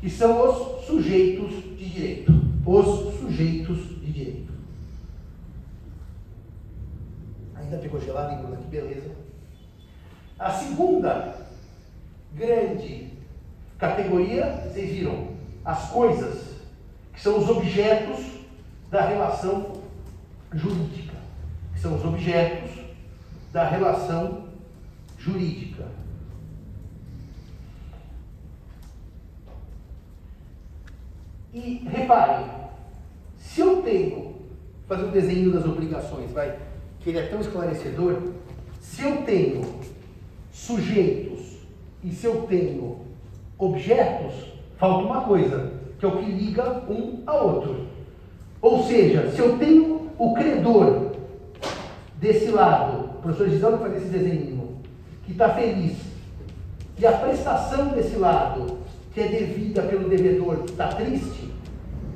que são os sujeitos de direito. Os sujeitos de direito. Ainda pegou gelado, Bruna, que beleza. A segunda grande categoria, vocês viram, as coisas, que são os objetos da relação jurídica, que são os objetos da relação jurídica. E reparem, se eu tenho, fazer um desenho das obrigações, vai, que ele é tão esclarecedor, se eu tenho sujeitos e se eu tenho objetos, falta uma coisa, que é o que liga um ao outro. Ou seja, se eu tenho o credor desse lado, o professor Gisele faz esse desenho, que está feliz, e a prestação desse lado, que é devida pelo devedor, está triste,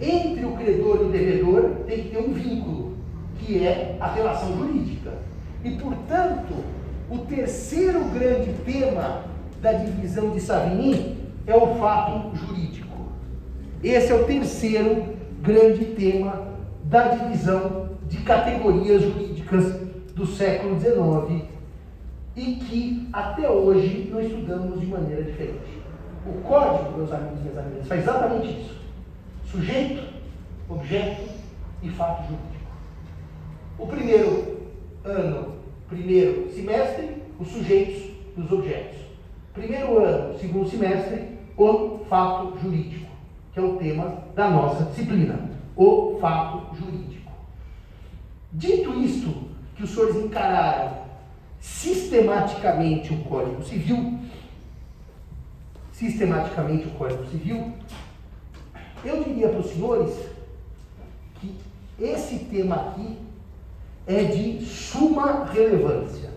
entre o credor e o devedor tem que ter um vínculo, que é a relação jurídica. E, portanto, o terceiro grande tema da divisão de Savigny é o fato jurídico. Esse é o terceiro grande tema da divisão de categorias jurídicas do século XIX e que até hoje nós estudamos de maneira diferente. O código, meus amigos e minhas amigas, faz exatamente isso: sujeito, objeto e fato jurídico. O primeiro ano, primeiro semestre, os sujeitos e os objetos. Primeiro ano, segundo semestre, o fato jurídico, que é o tema da nossa disciplina, o fato jurídico. Dito isto, que os senhores encararam sistematicamente o Código Civil, sistematicamente o Código Civil, eu diria para os senhores que esse tema aqui é de suma relevância.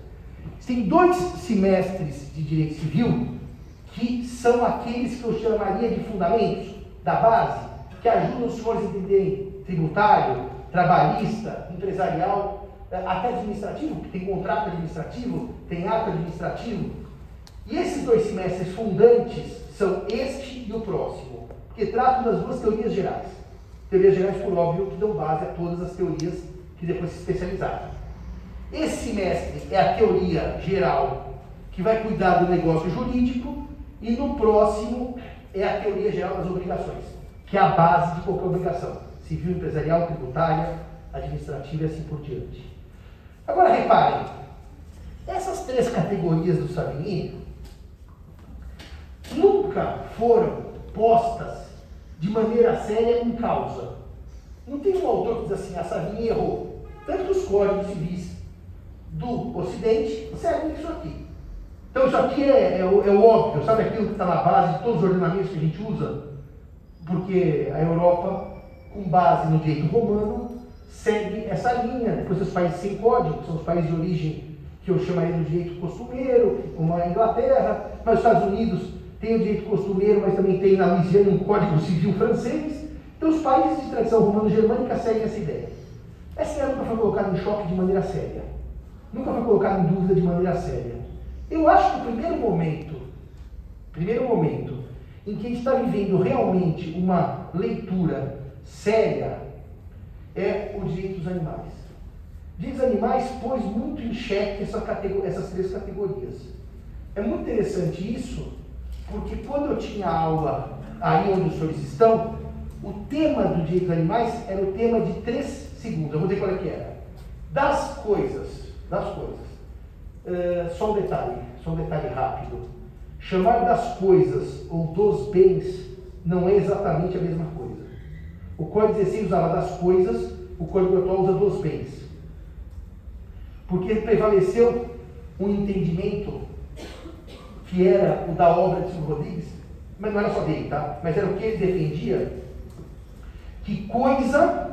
Tem dois semestres de direito civil que são aqueles que eu chamaria de fundamentos da base, que ajudam os senhores a entenderem tributário, trabalhista, empresarial, eh, até administrativo, porque tem contrato administrativo, tem ato administrativo. E esses dois semestres fundantes são este e o próximo, que tratam das duas teorias gerais. Teorias gerais, por óbvio, que dão base a todas as teorias que depois se especializaram. Esse semestre é a teoria geral que vai cuidar do negócio jurídico e no próximo é a teoria geral das obrigações, que é a base de qualquer obrigação, civil, empresarial, tributária, administrativa e assim por diante. Agora reparem, essas três categorias do Savigny nunca foram postas de maneira séria em causa. Não tem um autor que diz assim, a Savigny errou. Tanto os códigos civis do Ocidente servem isso aqui. Então isso aqui é, é, o, é o óbvio, sabe aquilo que está na base de todos os ordenamentos que a gente usa? Porque a Europa, com base no direito romano, segue essa linha. Depois os países sem código, que são os países de origem que eu chamaria do direito costumeiro, como a Inglaterra, mas os Estados Unidos tem o direito costumeiro, mas também tem na Louisiana um código civil francês. Então os países de tradição romano-germânica seguem essa ideia. Essa ideia nunca foi colocada em choque de maneira séria. Nunca foi colocada em dúvida de maneira séria. Eu acho que o primeiro momento, primeiro momento, em que a gente está vivendo realmente uma leitura séria é o direito dos animais. O direito dos animais pôs muito em xeque essa essas três categorias. É muito interessante isso, porque quando eu tinha aula aí onde os senhores estão, o tema do direito dos animais era o tema de três segundos. Eu vou dizer qual é que era. Das coisas, das coisas. Uh, só um detalhe, só um detalhe rápido. Chamar das coisas ou dos bens não é exatamente a mesma coisa. O Código 16 usava das coisas, o Código atual usa dos bens. Porque prevaleceu um entendimento que era o da obra de Silvio Rodrigues, mas não era só dele, tá? Mas era o que ele defendia, que coisa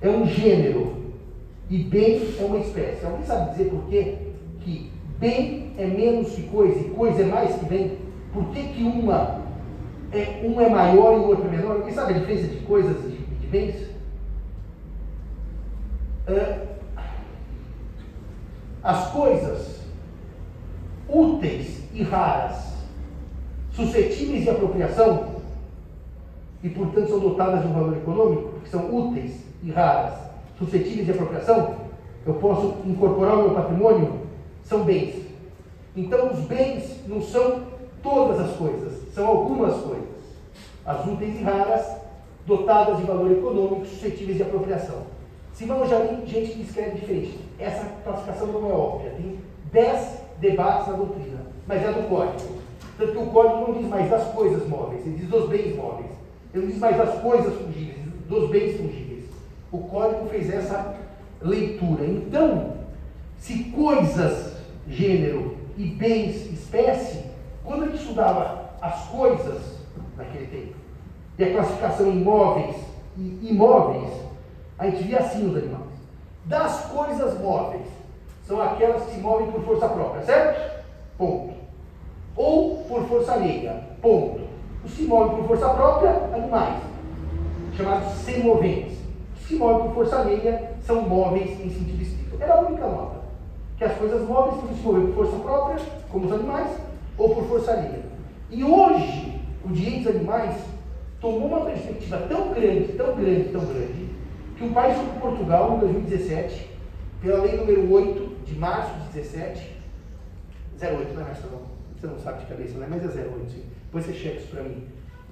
é um gênero e bem é uma espécie. Alguém sabe dizer por quê? Que bem é menos que coisa e coisa é mais que bem? Por que, que uma é, um é maior e o outro é menor? Alguém sabe a diferença de coisas e de, de bens? As coisas úteis e raras suscetíveis de apropriação e, portanto, são dotadas de um valor econômico, que são úteis e raras, suscetíveis de apropriação, eu posso incorporar ao meu patrimônio, são bens. Então, os bens não são todas as coisas, são algumas coisas. As úteis e raras, dotadas de valor econômico, suscetíveis de apropriação. Simão já li gente que escreve diferente. Essa classificação não é óbvia. Tem dez debates na doutrina, mas é do código. Tanto que o código não diz mais das coisas móveis, ele diz dos bens móveis. Ele não diz mais das coisas fungíveis, dos bens fungíveis. O código fez essa leitura. Então, se coisas, gênero e bens, espécie, quando gente estudava as coisas naquele tempo, e a classificação em móveis e imóveis, a gente via assim os animais. Das coisas móveis, são aquelas que se movem por força própria, certo? Ponto. Ou por força alheia, ponto. Os que se movem por força própria, animais, chamados semoventes. Se movem por força alheia são móveis em sentido estrito. Era a única nota. Que as coisas móveis se mover por força própria, como os animais, ou por força alheia. E hoje, o direito dos animais tomou uma perspectiva tão grande, tão grande, tão grande, que o país como Portugal, em 2017, pela lei número 8 de março de 17, 08, não é mais não, você não sabe de cabeça, né? mas é 08, sim. Depois você checa isso para mim.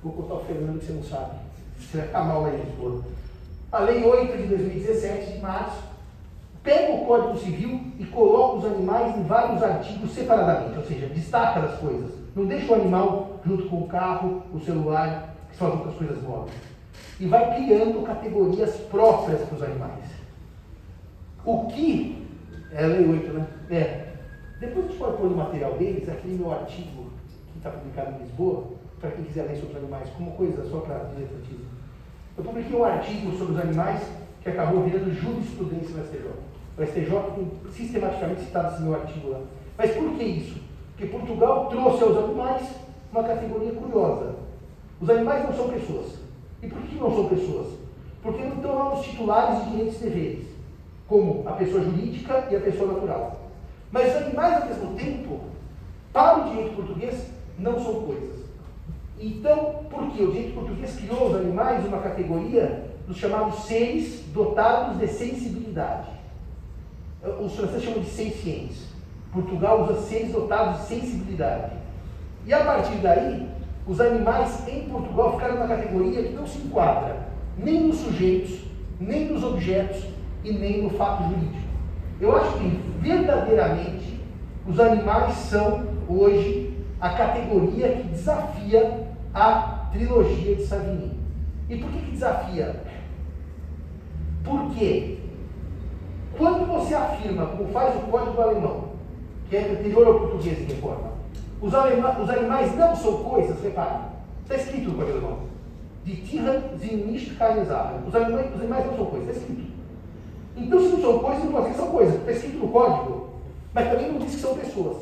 Vou contar o Fernando que você não sabe. Você vai ficar mal em Lisboa. A lei 8 de 2017, de março, pega o Código Civil e coloca os animais em vários artigos separadamente, ou seja, destaca as coisas. Não deixa o animal junto com o carro, o celular, que são as outras coisas móveis. E vai criando categorias próprias para os animais. O que. É a lei 8, né? É. Depois a gente pode pôr no material deles aquele meu artigo que está publicado em Lisboa, para quem quiser ler sobre animais, como coisa só para dizer Eu publiquei um artigo sobre os animais que acabou virando jurisprudência no STJ. O STJ tem sistematicamente citado esse meu artigo lá. Mas por que isso? Porque Portugal trouxe aos animais uma categoria curiosa. Os animais não são pessoas. E por que não são pessoas? Porque não estão lá nos titulares de direitos e deveres, como a pessoa jurídica e a pessoa natural. Mas os animais, ao mesmo tempo, para o direito português, não são coisas. Então, por que? O direito português criou os animais uma categoria dos chamados seres dotados de sensibilidade. Os franceses chamam de sencientes. Portugal usa seres dotados de sensibilidade. E a partir daí, os animais em Portugal ficaram na categoria que não se enquadra nem nos sujeitos, nem nos objetos e nem no fato jurídico. Eu acho que verdadeiramente os animais são hoje a categoria que desafia a trilogia de Savigny. E por que, que desafia? Porque quando você afirma, como faz o código alemão, que é anterior ao português em reforma, os, os animais não são coisas, repare, está escrito no código alemão. Die Tiere sind nicht keine. Os animais, os animais não são coisas, está escrito. Então, se não são coisas, não pode que são coisas, está escrito no código, mas também não diz que são pessoas.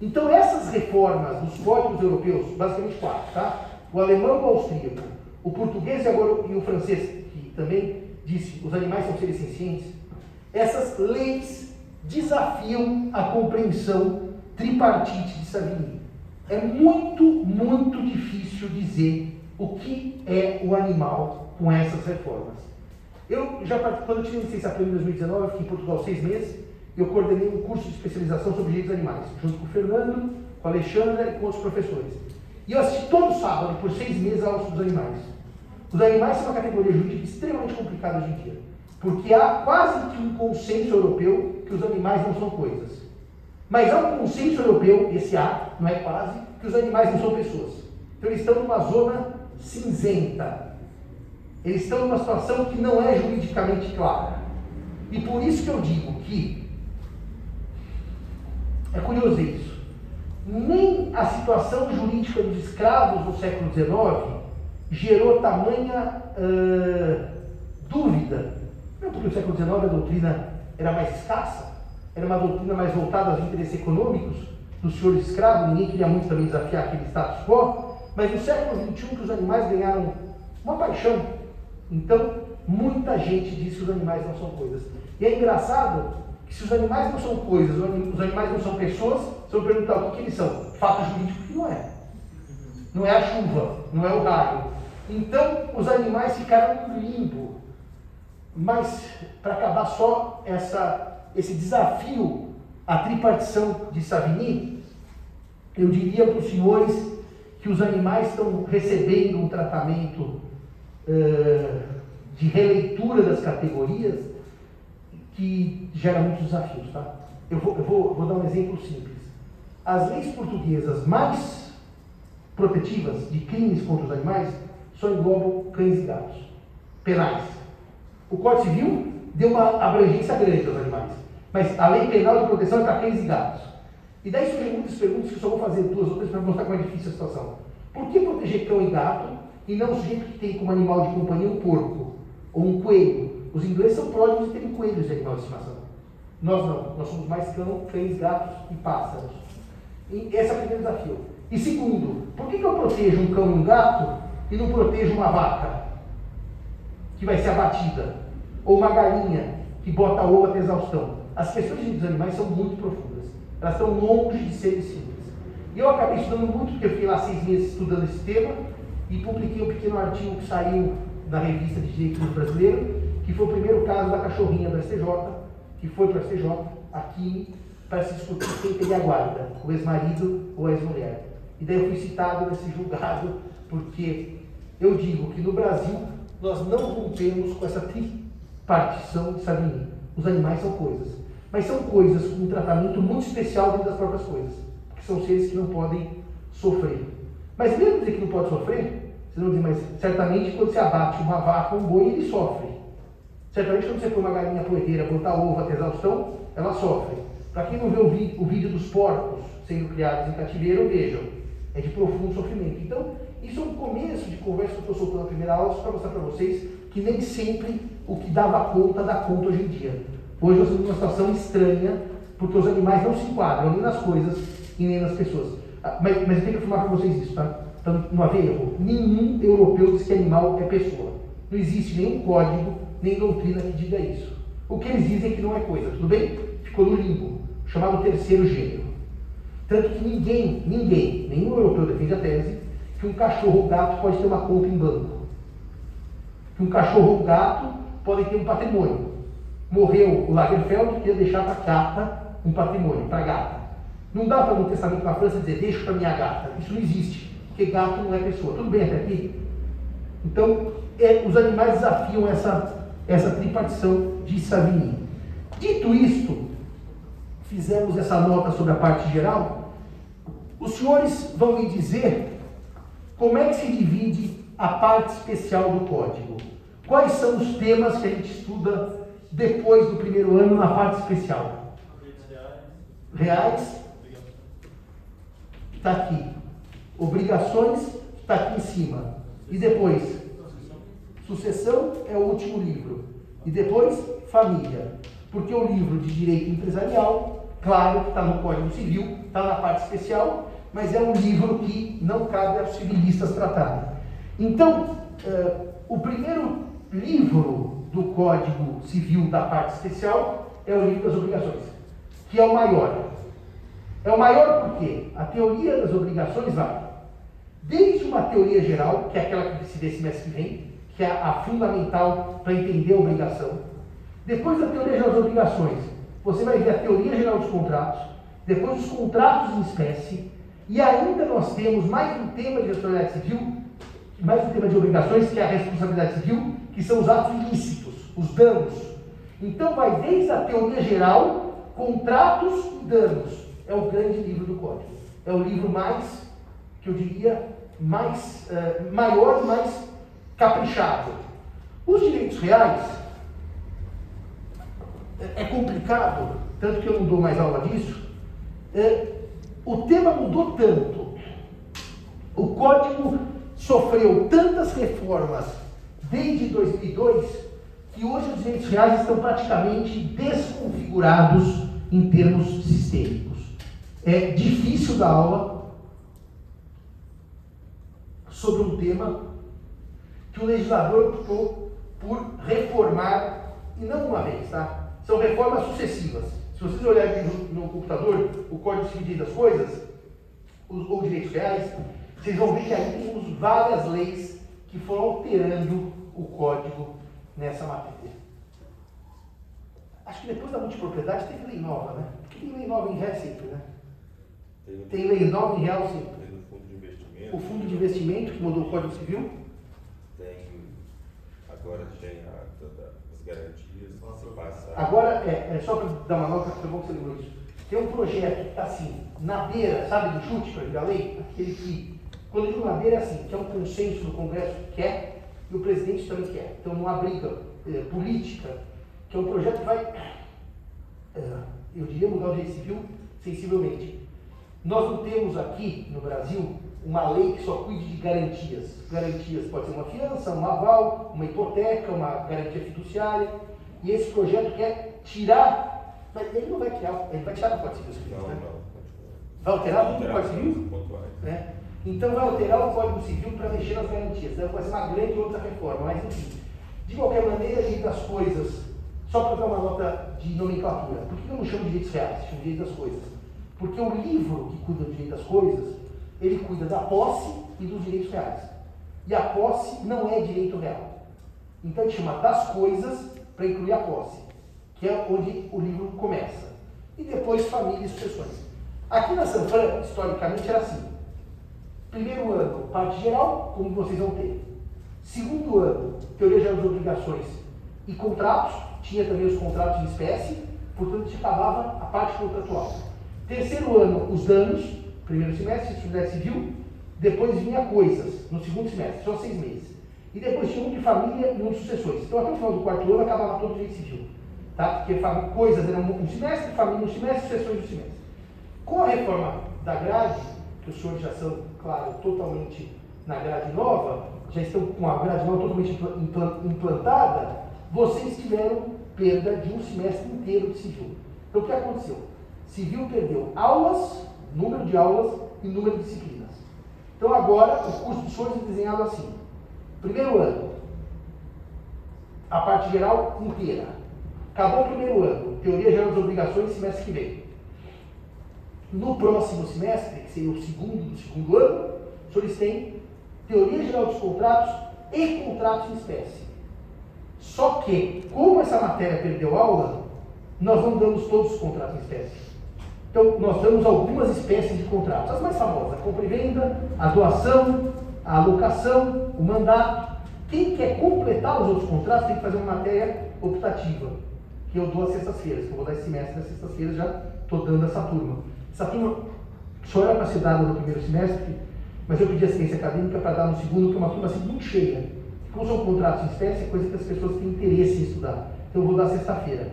Então, essas reformas dos códigos europeus, basicamente quatro, tá? O alemão o austríaco, o português e, agora, e o francês, que também disse os animais são seres sencientes, essas leis desafiam a compreensão tripartite de Savigny. É muito, muito difícil dizer o que é o animal com essas reformas. Eu já quando eu tive licenciatura em 2019, eu fiquei em Portugal seis meses, eu coordenei um curso de especialização sobre direitos animais, junto com o Fernando, com a Alexandra e com outros professores. E eu assisti todo sábado, por seis meses, a aula sobre os animais. Os animais são uma categoria jurídica extremamente complicada hoje em dia, porque há quase que um consenso europeu que os animais não são coisas. Mas há um consenso europeu, esse há, não é quase, que os animais não são pessoas. Então eles estão numa zona cinzenta. Eles estão numa situação que não é juridicamente clara. E por isso que eu digo que é curioso isso. Nem a situação jurídica dos escravos no século XIX gerou tamanha uh, dúvida. Não porque no século XIX a doutrina era mais escassa, era uma doutrina mais voltada aos interesses econômicos dos senhores escravos, ninguém queria muito também desafiar aquele status quo, mas no século XXI que os animais ganharam uma paixão. Então, muita gente diz que os animais não são coisas. E é engraçado se os animais não são coisas, os animais não são pessoas, se eu perguntar o que, eles são, fato jurídico que não é. não é a chuva, não é o raio. Então, os animais ficaram no limbo. Mas, para acabar só essa, esse desafio, a tripartição de Savigny, eu diria para os senhores que os animais estão recebendo um tratamento uh, de releitura das categorias que gera muitos desafios. Tá? Eu, vou, eu vou, vou dar um exemplo simples. As leis portuguesas mais protetivas de crimes contra os animais só englobam cães e gatos, penais. O Código Civil deu uma abrangência grande aos animais, mas a lei penal de proteção é para cães e gatos. E daí surgem muitas perguntas que eu só vou fazer duas ou três para mostrar como é difícil a situação. Por que proteger cão e gato e não o sujeito que tem como animal de companhia um porco ou um coelho? Os ingleses são pródigos de terem coelhos de animal de estimação. Nós não, nós somos mais cão, cães, gatos e pássaros. E esse é o primeiro desafio. E segundo, por que, que eu protejo um cão e um gato e não protejo uma vaca que vai ser abatida? Ou uma galinha que bota ovo até exaustão? As questões dos animais são muito profundas. Elas estão longe de serem simples. E eu acabei estudando muito, porque eu fiquei lá seis meses estudando esse tema e publiquei um pequeno artigo que saiu na revista de Direito Brasileiro, que foi o primeiro caso da cachorrinha do STJ, que foi para o STJ aqui para se discutir quem teria guarda, o ex-marido ou a ex-mulher. E daí eu fui citado nesse julgado, porque eu digo que no Brasil nós não rompemos com essa tripartição de Savigny. Os animais são coisas, mas são coisas com um tratamento muito especial dentro das próprias coisas, que são seres que não podem sofrer. Mas mesmo dizer que não pode sofrer, vocês vão dizer, mas certamente quando você abate uma vaca um boi, ele sofre. Certamente quando você põe uma galinha poeteira, botar ovo até exaustão, ela sofre. Para quem não vê o, vídeo dos porcos sendo criados em cativeiro, vejam, é de profundo sofrimento. Então, isso é um começo de conversa que eu estou soltando na primeira aula, só para mostrar para vocês que nem sempre o que dava conta dá conta hoje em dia. Hoje nós estamos numa situação estranha, porque os animais não se enquadram nem nas coisas e nem nas pessoas. Ah, mas, mas eu tenho que afirmar para vocês isso, tá? Então, não havia erro. Nenhum europeu diz que animal é pessoa. Não existe nenhum código, nem doutrina que diga isso. O que eles dizem é que não é coisa, tudo bem? Ficou no limbo, chamado terceiro gênero. Tanto que ninguém, ninguém, nenhum europeu defende a tese que um cachorro ou gato pode ter uma conta em banco. Que um cachorro ou gato pode ter um patrimônio. Morreu o Lagerfeld, queria deixar para a gata um patrimônio, para gata. Não dá para no testamento na França dizer, deixa para minha gata. Isso não existe, porque gato não é pessoa. Tudo bem até aqui? Então, é, os animais desafiam essa, essa tripartição de Savigny. Dito isto, fizemos essa nota sobre a parte geral. Os senhores vão me dizer como é que se divide a parte especial do código. Quais são os temas que a gente estuda depois do primeiro ano na parte especial? Reais, está aqui. Obrigações está aqui em cima. E depois? Sucessão é o último livro. E depois, família. Porque o livro de direito empresarial, claro que está no Código Civil, está na parte especial, mas é um livro que não cabe aos civilistas tratarem. Então, uh, o primeiro livro do Código Civil da parte especial é o livro das obrigações, que é o maior. É o maior porque a teoria das obrigações vai desde uma teoria geral, que é aquela que se vê semestre que vem, que é a fundamental para entender a obrigação. Depois da teoria geral das obrigações, você vai ver a teoria geral dos contratos, depois os contratos em espécie, e ainda nós temos mais um tema de responsabilidade civil, mais um tema de obrigações, que é a responsabilidade civil, que são os atos ilícitos, os danos. Então vai desde a teoria geral, contratos e danos é o grande livro do código. É o livro mais, que eu diria, mais uh, maior mais caprichado. Os direitos reais é, é complicado, tanto que eu não dou mais aula disso. É, o tema mudou tanto, o código sofreu tantas reformas desde 2002 que hoje os direitos reais estão praticamente desconfigurados em termos sistêmicos é difícil dar aula sobre um tema que o legislador optou por reformar, e não uma vez, tá? São reformas sucessivas. Se vocês olharem no, no computador, o Código Civil das Coisas, os, ou direitos reais, vocês vão ver que aí temos várias leis que foram alterando o código nessa matéria. Acho que depois da multipropriedade teve lei nova, né? Porque tem lei nova em real sempre, né? Tem lei nova em real sempre. Fundo. O fundo de investimento que mudou o Código Civil. Agora tem a, toda, as garantias. Se passar. Agora, é, é só para dar uma nota, foi bom que você lembrou isso. Tem um projeto que está assim, na beira, sabe, do chute para virar lei? Aquele que, quando eu digo na beira, é assim, que é um consenso do Congresso que quer e o presidente também quer. Então não há briga é, política, que é um projeto que vai, é, eu diria, mudar o direito civil sensivelmente. Nós não temos aqui no Brasil uma lei que só cuide de garantias. Garantias pode ser uma fiança, um aval, uma hipoteca, uma garantia fiduciária. E esse projeto quer tirar, mas ele não vai tirar, ele vai tirar do Código Civil. Não, né? não. Vai alterar tudo o Código Civil? Pontuais. Né? Então vai alterar o Código Civil para mexer nas garantias. Deve fazer uma grande outra reforma, mas enfim. De qualquer maneira, a das coisas, só para dar uma nota de nomenclatura, por que eu não chamo de direitos reais, chamo de direito das coisas? Porque o livro que cuida do direito das coisas, ele cuida da posse e dos direitos reais. E a posse não é direito real. Então ele chama das coisas para incluir a posse, que é onde o livro começa. E depois família e sucessões. Aqui na Sanfran, historicamente, era assim. Primeiro ano, parte geral, como vocês vão ter. Segundo ano, teoria geral das obrigações e contratos, tinha também os contratos em espécie, portanto se acabava a parte contratual. Terceiro ano, os danos, primeiro semestre, sociedade civil, depois vinha coisas, no segundo semestre, só seis meses. E depois tinha um de família e um de sucessões. Então até o final do quarto ano acabava todo direito civil. Tá? Porque coisas eram um semestre, família um semestre, sucessões um semestre. Com a reforma da grade, que os senhores já são, claro, totalmente na grade nova, já estão com a grade nova totalmente implantada, vocês tiveram perda de um semestre inteiro de civil. Então o que aconteceu? Civil perdeu aulas, número de aulas e número de disciplinas. Então agora o curso de senhores é desenhado assim. Primeiro ano, a parte geral inteira. Acabou o primeiro ano, teoria geral das obrigações, semestre que vem. No próximo semestre, que seria o segundo do segundo ano, os senhores têm teoria geral dos contratos e contratos em espécie. Só que, como essa matéria perdeu aula, nós não damos todos os contratos em espécie. Então, nós damos algumas espécies de contratos. As mais famosas, a compra e venda, a doação, a alocação, o mandato. Quem quer completar os outros contratos tem que fazer uma matéria optativa, que eu dou às sextas-feiras, eu vou dar esse semestre das sextas-feiras, já estou dando essa turma. Essa turma só era para ser dada no primeiro semestre, mas eu pedi assistência acadêmica para dar no segundo, que é uma turma assim, muito cheia. Como são contratos em espécie, é coisa que as pessoas têm interesse em estudar. Então eu vou dar sexta-feira.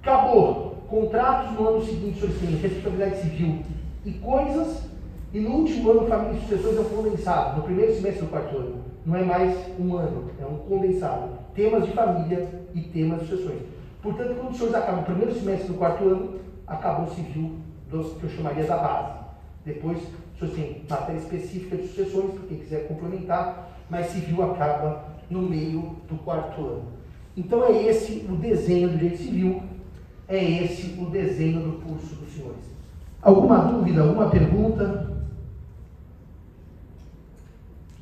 Acabou. Contratos no ano seguinte, têm responsabilidade civil e coisas. E no último ano, família e sucessões é um condensado. No primeiro semestre do quarto ano. Não é mais um ano, é um condensado. Temas de família e temas de sucessões. Portanto, quando os senhores acabam o primeiro semestre do quarto ano, acabou o civil dos que eu chamaria da base. Depois, se assim, matéria específica de sucessões, para quem quiser complementar, mas civil acaba no meio do quarto ano. Então é esse o desenho do direito civil, é esse o desenho do curso dos senhores. Alguma dúvida, alguma pergunta?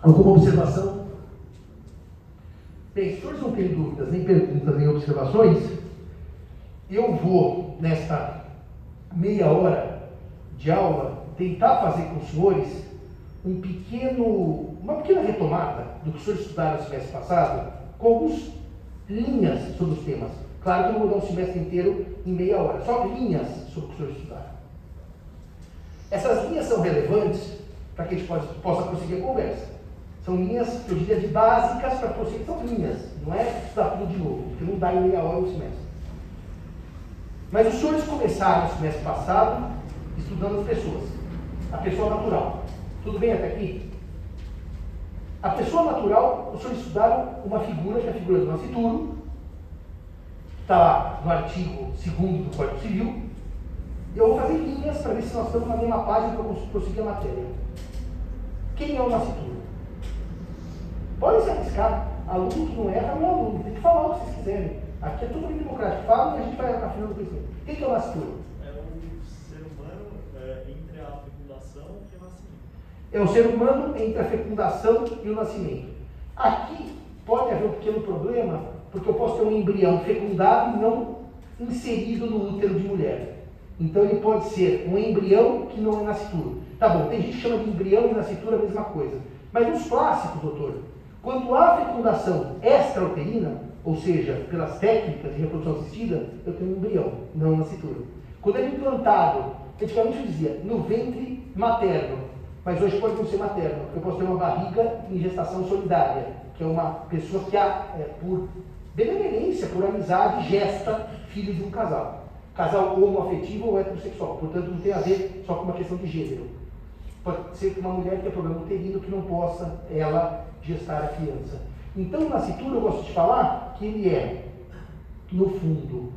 Alguma observação? Bem, se os não têm dúvidas, nem perguntas, nem observações, eu vou, nesta meia hora de aula, tentar fazer com os senhores um pequeno, uma pequena retomada do que os senhores estudaram no semestre passado, com algumas linhas sobre os temas. Claro que eu dar um semestre inteiro em meia hora, só linhas sobre o que os senhores estudaram. Essas linhas são relevantes para que a gente possa prosseguir a conversa. São linhas, eu diria, de básicas para prosseguir. São linhas, não é estudar tudo de novo, porque não dá em meia hora o semestre. Mas os senhores começaram no semestre passado estudando as pessoas. A pessoa natural. Tudo bem até aqui? A pessoa natural, os senhores estudaram uma figura, que é a figura do nascituro, está lá no artigo 2 do Código Civil. Eu vou fazer linhas para ver se nós estamos na mesma página para prosseguir a matéria. Quem é o nascituro? Pode se arriscar. Aluno que não erra não é aluno. Tem que falar o que vocês quiserem. Aqui é tudo bem democrático. Fala e a gente vai afinando o conhecimento. Quem que é o nascituro? É o ser humano é, entre a fecundação e o nascimento. É o ser humano entre a fecundação e o nascimento. Aqui pode haver um pequeno problema, porque eu posso ter um embrião fecundado e não inserido no útero de mulher. Então ele pode ser um embrião que não é nascituro. Tá bom, tem gente que chama de embrião e nascitura a mesma coisa. Mas nos clássicos, doutor, quando há fecundação extrauterina, ou seja, pelas técnicas de reprodução assistida, eu tenho um embrião, não nascitura. Quando é implantado, antigamente eu dizia, no ventre materno, mas hoje pode não ser materno. Eu posso ter uma barriga em gestação solidária, que é uma pessoa que, é, por benevolência, por amizade, gesta filhos de um casal. Casal homoafetivo ou heterossexual. Portanto, não tem a ver só com uma questão de gênero. Pode ser que uma mulher que tenha problema uterino que não possa ela gestar a criança. Então, o nascituro, eu gosto de falar que ele é, no fundo,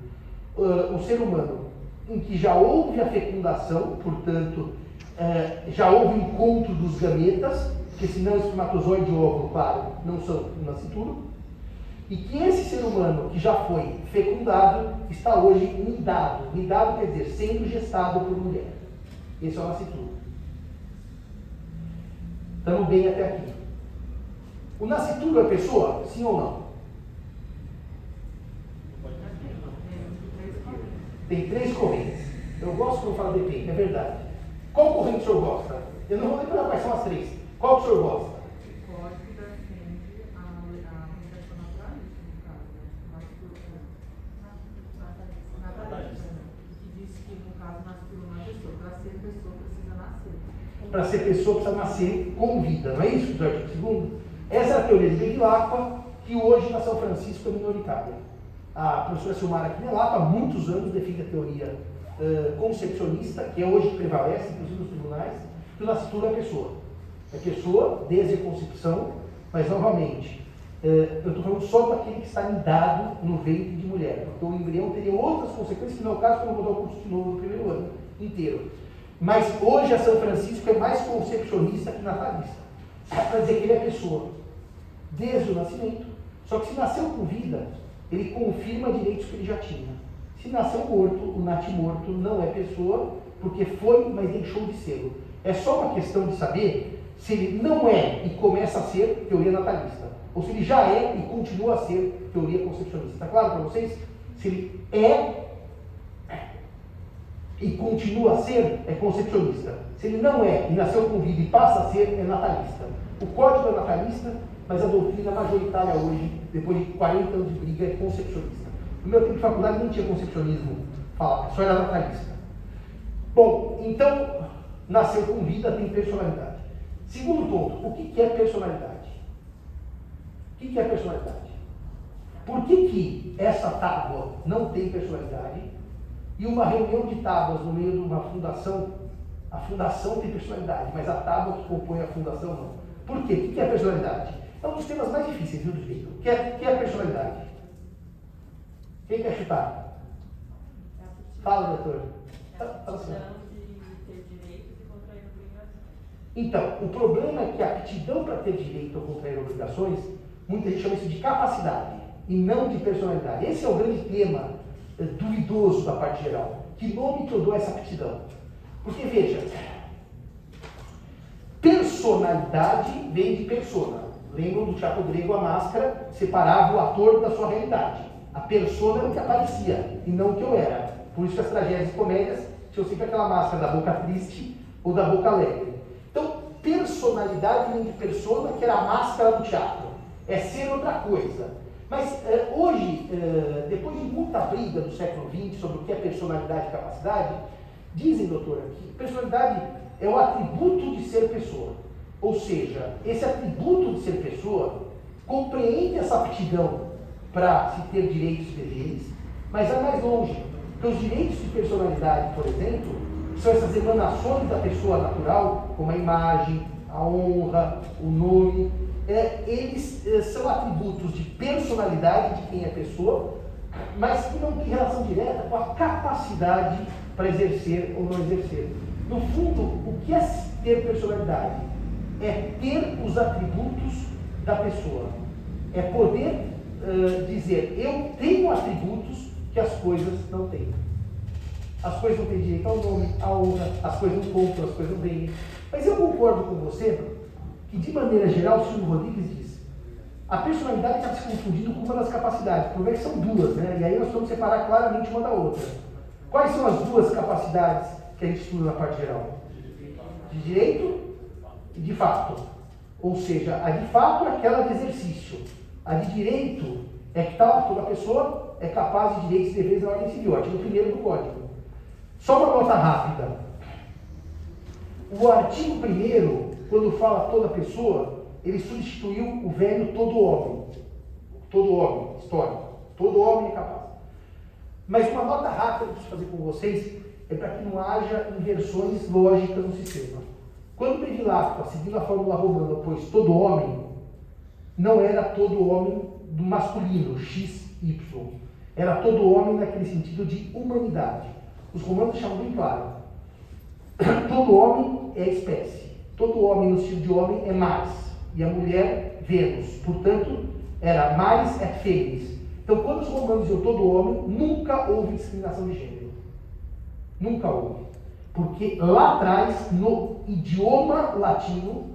uh, um ser humano em que já houve a fecundação, portanto, uh, já houve o encontro dos gametas, porque senão espermatozoide e óvulo, claro, não são nascituro, e que esse ser humano que já foi fecundado está hoje nidado. Nidado quer dizer sendo gestado por mulher. Esse é o nascituro. Estamos bem até aqui. O nascituro é pessoa? Sim ou não? Tem três correntes. Eu gosto quando fala depende, é verdade. Qual corrente o senhor gosta? Eu não vou lembrar quais são as três. Qual que o senhor gosta? Para ser pessoa precisa nascer com vida, não é isso, do artigo 2 Essa é a teoria de Bevilacqua, que hoje na São Francisco é minoritária. A professora Silmara Quinelato, há muitos anos, defende a teoria uh, concepcionista, que hoje prevalece, inclusive nos tribunais, que o nascituro é pessoa. É pessoa desde a concepção, mas novamente, uh, eu estou falando só daquele que está nidado no ventre de mulher, porque o embrião teria outras consequências, que não é o caso, quando eu vou dar o curso de novo no primeiro ano inteiro. Mas hoje a São Francisco é mais concepcionista que natalista. Para dizer que ele é pessoa, desde o nascimento. Só que se nasceu com vida, ele confirma direitos que ele já tinha. Se nasceu morto, o natimorto não é pessoa, porque foi, mas deixou de ser. É só uma questão de saber se ele não é e começa a ser teoria natalista, ou se ele já é e continua a ser teoria concepcionista. Está claro para vocês? Se ele é e continua a ser, é concepcionista. Se ele não é e nasceu com vida e passa a ser, é natalista. O código é natalista, mas a doutrina majoritária hoje, depois de 40 anos de briga, é concepcionista. No meu tempo de faculdade não tinha concepcionismo, fala, só era natalista. Bom, então, nasceu com vida, tem personalidade. Segundo ponto, o que é personalidade? O que é personalidade? Por que, que essa tábua não tem personalidade e uma reunião de tábuas no meio de uma fundação, a fundação tem personalidade, mas a tábua que compõe a fundação não. Por quê? O que é a personalidade? É um dos temas mais difíceis do direito. O que é, que é a personalidade? Quem quer chutar? Fala, doutor. Fala assim. Então, o problema é que a aptidão para ter direito ou contrair obrigações, muita gente chama isso de capacidade e não de personalidade. Esse é o grande tema é duvidoso da parte geral. Que nome que eu dou a essa aptidão? Porque veja, personalidade vem de persona. Lembram do teatro grego a máscara separava o ator da sua realidade. A persona era o que aparecia e não o que eu era. Por isso que as tragédias e comédias tinham sempre aquela máscara da boca triste ou da boca alegre. Então, personalidade vem de persona, que era a máscara do teatro. É ser outra coisa. Mas uh, hoje, uh, depois de muita briga do século XX sobre o que é personalidade e capacidade, dizem, doutora, que personalidade é o atributo de ser pessoa. Ou seja, esse atributo de ser pessoa compreende essa aptidão para se ter direitos e deveres, mas é mais longe. Porque os direitos de personalidade, por exemplo, são essas emanações da pessoa natural, como a imagem, a honra, o nome, é, eles é, são atributos de personalidade de quem é pessoa, mas que não têm relação direta com a capacidade para exercer ou não exercer. No fundo, o que é ter personalidade? É ter os atributos da pessoa. É poder uh, dizer, eu tenho atributos que as coisas não têm. As coisas não têm direito ao nome, à honra, as coisas não compram, as coisas não vendem. Mas eu concordo com você que, de maneira geral, o Silvio Rodrigues diz a personalidade está se confundindo com uma das capacidades. O problema é que são duas, né? E aí nós vamos separar claramente uma da outra. Quais são as duas capacidades que a gente estuda na parte geral? De direito e de fato. Ou seja, a de fato é aquela de exercício. A de direito é que tal, toda pessoa é capaz de direitos e deveres na ordem civil, artigo 1 do Código. Só uma nota rápida. O artigo 1 quando fala toda pessoa, ele substituiu o velho todo homem. Todo homem, histórico. Todo homem é capaz. Mas uma nota rápida que eu preciso fazer com vocês é para que não haja inversões lógicas no sistema. Quando Bevilacqua, seguindo a fórmula romana, pôs todo homem, não era todo homem do masculino, X, Y. Era todo homem naquele sentido de humanidade. Os romanos chamam bem claro. Todo homem é espécie. Todo homem no estilo de homem é mais. E a mulher, Vênus. Portanto, era mais é fênix. Então, quando os romanos diziam todo homem, nunca houve discriminação de gênero. Nunca houve. Porque lá atrás, no idioma latino,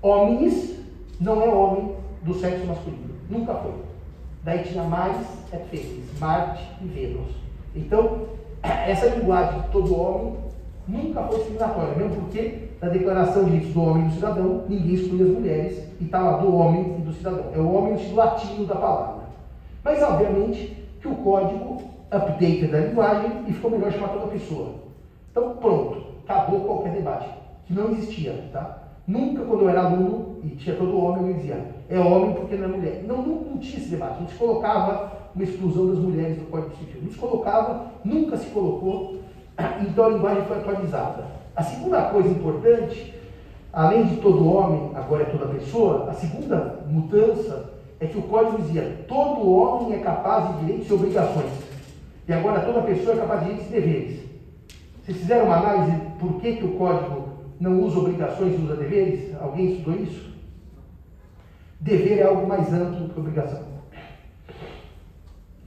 homens não é homem do sexo masculino. Nunca foi. Daí tinha mais é fênix, Marte e Vênus. Então, essa linguagem de todo homem nunca foi discriminatória, mesmo porque na declaração de direitos do homem e do cidadão, ninguém exclui as mulheres, e está lá do homem e do cidadão. É o homem no sentido latino da palavra. Mas, obviamente, que o código update da linguagem e ficou melhor chamar toda pessoa. Então, pronto, acabou qualquer debate, que não existia, tá? Nunca, quando eu era aluno e tinha todo homem, eu dizia, é homem porque não é mulher. Não, não, não tinha esse debate, não se colocava uma exclusão das mulheres do Código Civil. Não se colocava, nunca se colocou, então a linguagem foi atualizada. A segunda coisa importante, além de todo homem, agora é toda pessoa, a segunda mudança é que o Código dizia, todo homem é capaz de direitos e obrigações. E agora toda pessoa é capaz de direitos e deveres. Vocês fizeram uma análise por que, que o código não usa obrigações e usa deveres? Alguém estudou isso? Dever é algo mais amplo que obrigação.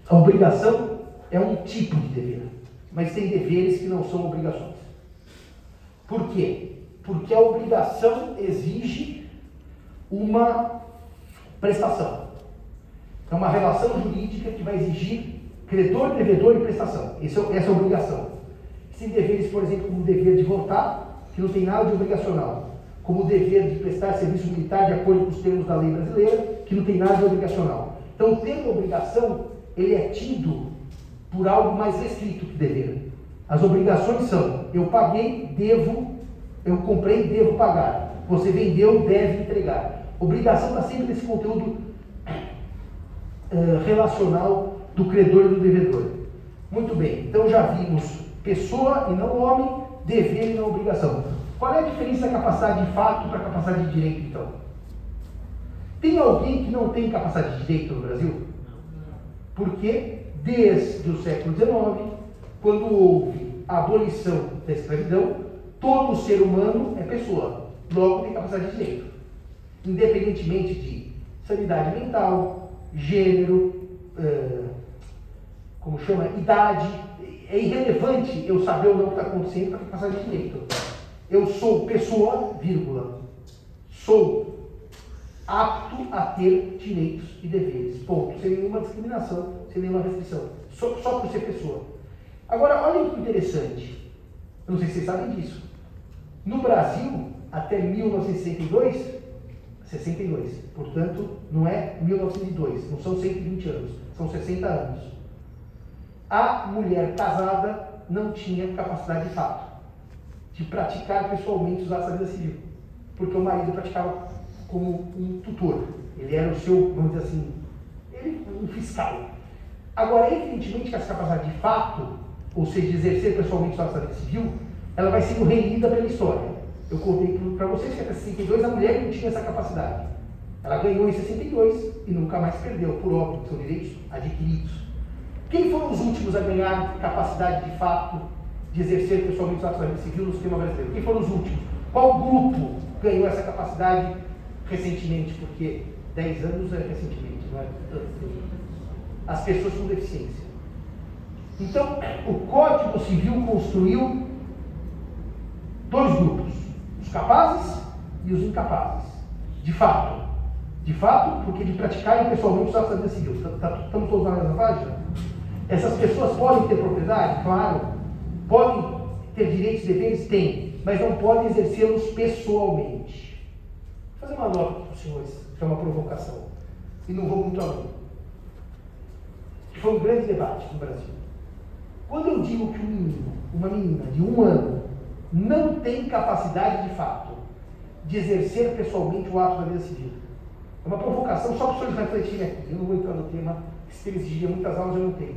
A obrigação é um tipo de dever, mas tem deveres que não são obrigações. Por quê? Porque a obrigação exige uma prestação. É uma relação jurídica que vai exigir credor, devedor e prestação. Essa é a obrigação. Sem deveres, por exemplo, como o dever de votar, que não tem nada de obrigacional. Como o dever de prestar serviço militar de acordo com os termos da lei brasileira, que não tem nada de obrigacional. Então, o termo obrigação, ele é tido por algo mais restrito que dever. As obrigações são, eu paguei, devo, eu comprei, devo pagar. Você vendeu, deve entregar. Obrigação está sempre nesse conteúdo uh, relacional do credor e do devedor. Muito bem, então já vimos pessoa e não homem, dever e não obrigação. Qual é a diferença da capacidade de fato para capacidade de direito, então? Tem alguém que não tem capacidade de direito no Brasil? Porque desde o século XIX, quando houve a abolição da escravidão, todo ser humano é pessoa, logo tem capacidade de direito. Independentemente de sanidade mental, gênero, uh, como chama, idade, é irrelevante eu saber ou não o que está acontecendo para passar de direito. Eu sou pessoa, vírgula. Sou apto a ter direitos e deveres. Ponto. Sem nenhuma discriminação, sem nenhuma restrição. Só, só por ser pessoa. Agora, olha que interessante. Eu não sei se vocês sabem disso. No Brasil, até 1962, 62, portanto, não é 1902, não são 120 anos, são 60 anos a mulher casada não tinha capacidade de fato de praticar pessoalmente os atos da vida civil, porque o marido praticava como um tutor, ele era o seu, vamos dizer assim, ele, um fiscal. Agora, evidentemente que essa capacidade de fato, ou seja, exercer pessoalmente da vida civil, ela vai sendo relida pela história. Eu contei para vocês que até 62 a mulher não tinha essa capacidade. Ela ganhou em 62 e nunca mais perdeu, por óbvio, são direitos adquiridos. Quem foram os últimos a ganhar capacidade de fato de exercer pessoalmente o ato civil no sistema brasileiro? Quem foram os últimos? Qual grupo ganhou essa capacidade recentemente? Porque 10 anos é recentemente, não é As pessoas com deficiência. Então, o Código Civil construiu dois grupos: capazes e os incapazes. De fato. De fato, porque de praticarem pessoalmente os da vida civil. Tá, tá, estamos todos na mesma página? Essas pessoas podem ter propriedade? Claro. Podem ter direitos e deveres? Tem. Mas não podem exercê-los pessoalmente. Vou fazer uma nota para os senhores, que é uma provocação. E não vou muito além. Foi um grande debate no Brasil. Quando eu digo que um menino, uma menina de um ano, não tem capacidade de fato de exercer pessoalmente o ato da vida civil, é uma provocação só para os senhores refletirem aqui. Eu não vou entrar no tema, se ele exigiria muitas aulas, eu não tenho.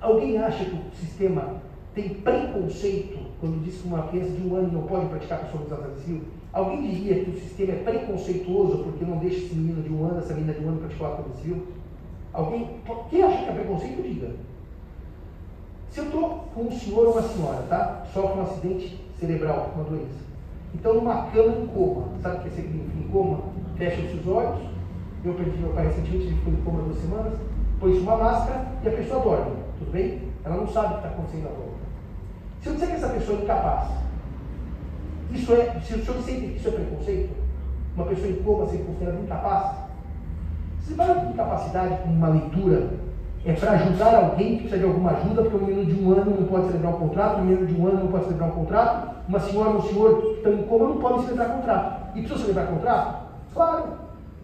Alguém acha que o sistema tem preconceito quando diz que uma criança de um ano não pode praticar pessoalmente o ato da vida civil? Alguém diria que o sistema é preconceituoso porque não deixa esse menino de um ano, essa menina de um ano praticar o ato civil? Alguém, quem acha que é preconceito, diga. Se eu estou com um senhor ou uma senhora, tá? Sofre um acidente cerebral, uma doença. Então, numa cama em coma, sabe o que significa em coma? Fecha os olhos. Eu perdi meu pai recentemente, ele ficou em coma duas semanas. Põe uma máscara e a pessoa dorme. Tudo bem? Ela não sabe o que está acontecendo à volta. Se eu disser que essa pessoa é incapaz, isso é, se o senhor sente que isso é preconceito, uma pessoa em coma ser considerada incapaz, você vai com incapacidade com uma leitura é para ajudar alguém que precisa de alguma ajuda, porque um menino de um ano não pode celebrar um contrato, um menino de um ano não pode celebrar um contrato, uma senhora ou um senhor que estão em coma não podem celebrar contrato. E precisa celebrar contrato? Claro.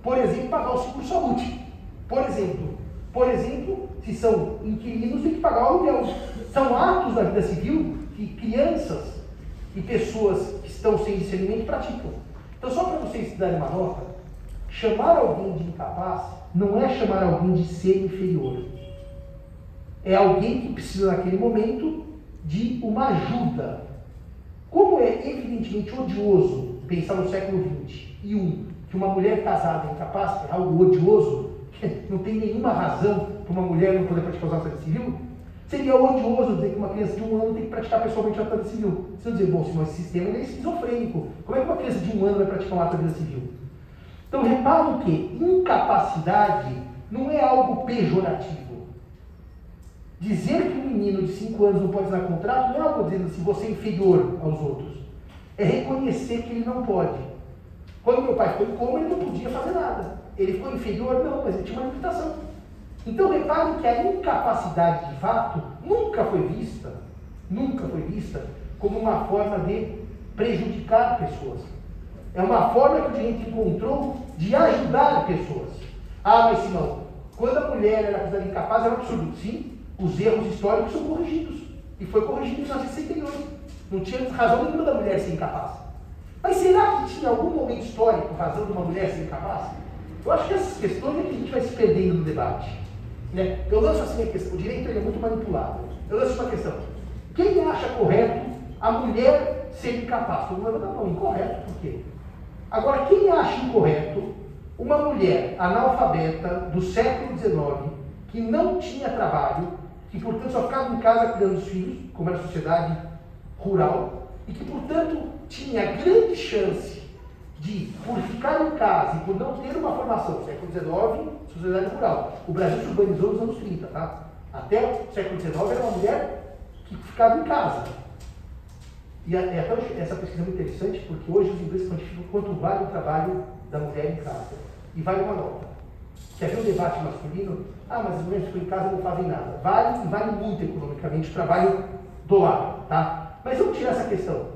Por exemplo, pagar o seguro saúde. Por exemplo, por exemplo, se são inquilinos, tem que pagar o aluguel. São atos da vida civil que crianças e pessoas que estão sem discernimento praticam. Então, só para vocês darem uma nota, Chamar alguém de incapaz não é chamar alguém de ser inferior. É alguém que precisa, naquele momento, de uma ajuda. Como é evidentemente odioso pensar no século XX um, que uma mulher casada é incapaz é algo odioso, não tem nenhuma razão para uma mulher não poder praticar os atos civil, seria odioso dizer que uma criança de um ano tem que praticar pessoalmente o ato civil. Você vai dizer, bom, se esse sistema é esquizofrênico, como é que uma criança de um ano vai praticar um ato civil? Então, reparem que incapacidade não é algo pejorativo. Dizer que um menino de 5 anos não pode assinar contrato não é algo dizendo assim, você é inferior aos outros. É reconhecer que ele não pode. Quando meu pai ficou em coma, ele não podia fazer nada. Ele ficou inferior? Não, mas ele tinha uma limitação. Então, reparem que a incapacidade de fato nunca foi vista, nunca foi vista como uma forma de prejudicar pessoas. É uma forma que o direito encontrou de ajudar pessoas. Ah, mas Simão, quando a mulher era acusada incapaz, era um absurdo. Sim, os erros históricos são corrigidos. E foi corrigido em 1968. Não tinha razão nenhuma da mulher ser incapaz. Mas será que tinha algum momento histórico razão de uma mulher ser incapaz? Eu acho que essas questões é que a gente vai se perdendo no debate. Né? Eu lanço assim a questão, o direito é muito manipulado. Eu lanço uma questão. Quem acha correto a mulher ser incapaz? Todo mundo não, incorreto, por quê? Agora, quem acha incorreto uma mulher analfabeta do século XIX, que não tinha trabalho, que portanto só ficava em casa cuidando dos filhos, como era a sociedade rural, e que portanto tinha grande chance de, por ficar em casa e por não ter uma formação, século XIX, sociedade rural. O Brasil se urbanizou nos anos 30, tá? Até o século XIX era uma mulher que ficava em casa. E até essa pesquisa é muito interessante, porque hoje os ingleses quantificam quanto vale o trabalho da mulher em casa. E vale uma nota. Se havia um debate masculino, ah, mas as mulheres ficam em casa não fazem nada. Vale vale muito economicamente o trabalho do lar, tá? Mas vamos tirar essa questão.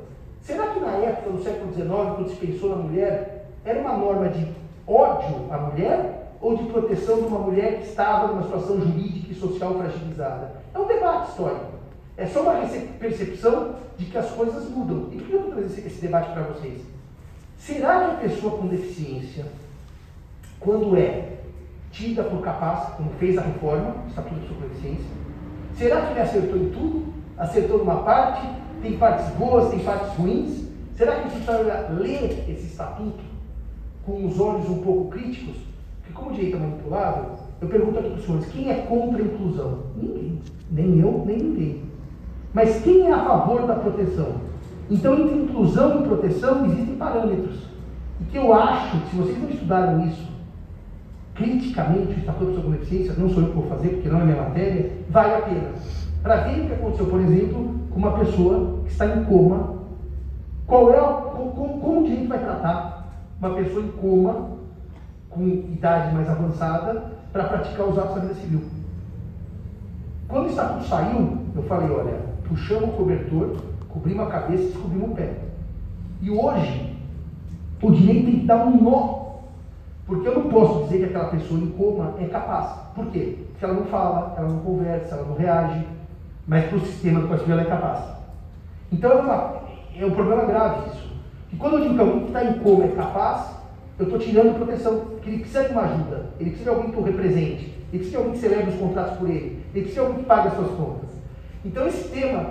Será que na época, no século XIX, quando se pensou na mulher, era uma norma de ódio à mulher ou de proteção de uma mulher que estava numa situação jurídica e social fragilizada? É um debate histórico. É só uma percepção de que as coisas mudam. E por que eu estou trazendo esse debate para vocês? Será que a pessoa com deficiência, quando é tida por capaz, como fez a reforma, Estatuto de Sua será que ele acertou em tudo? Acertou numa parte? Tem partes boas, tem partes ruins? Será que precisa ler esse estatuto com os olhos um pouco críticos? Porque como o direito é manipulável, eu pergunto aqui para os senhores, quem é contra a inclusão? Ninguém. Nem eu, nem ninguém. Mas quem é a favor da proteção? Então, entre inclusão e proteção existem parâmetros. E que eu acho, se vocês não estudaram isso criticamente, o Estatuto de Deficiência, não sou eu que vou fazer, porque não é minha matéria, vale a pena. Para ver o que aconteceu, por exemplo, com uma pessoa que está em coma Qual é, como, como o direito vai tratar uma pessoa em coma, com idade mais avançada, para praticar os atos da vida civil? Quando o estatuto saiu, eu falei, olha, puxamos o cobertor, cobrimos a cabeça e descobrimos o pé. E hoje, o direito tem que dar um nó. Porque eu não posso dizer que aquela pessoa em coma é capaz. Por quê? Porque ela não fala, ela não conversa, ela não reage, mas para o sistema do Código ela é capaz. Então é, uma, é um problema grave isso. E quando eu digo que alguém que está em coma é capaz, eu estou tirando proteção, porque ele precisa de uma ajuda, ele precisa de alguém que o represente, ele precisa de alguém que celebre os contratos por ele, ele precisa de alguém que pague as suas contas. Então esse tema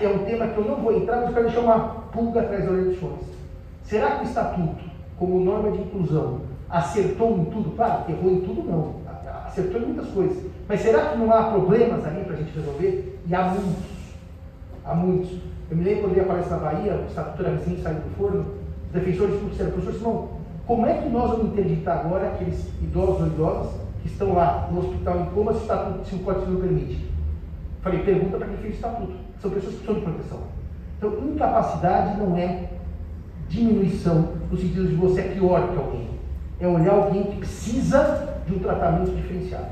é um tema que eu não vou entrar, mas eu quero deixar uma pulga atrás das eleições. Será que o Estatuto, como norma de inclusão, acertou em tudo? Claro, errou em tudo não, acertou em muitas coisas. Mas será que não há problemas ali para a gente resolver? E há muitos. Há muitos. Eu me lembro quando eu ia palestra na Bahia, o Estatuto era recém saindo do forno, os defensores públicos disseram, professor Simão, como é que nós vamos interditar agora aqueles idosos ou idosas que estão lá no hospital em coma se o, estatuto, se o Código Civil permite? Falei, pergunta para quem fez o estatuto. São pessoas que precisam de proteção. Então, incapacidade não é diminuição no sentido de você é pior que alguém. É olhar alguém que precisa de um tratamento diferenciado.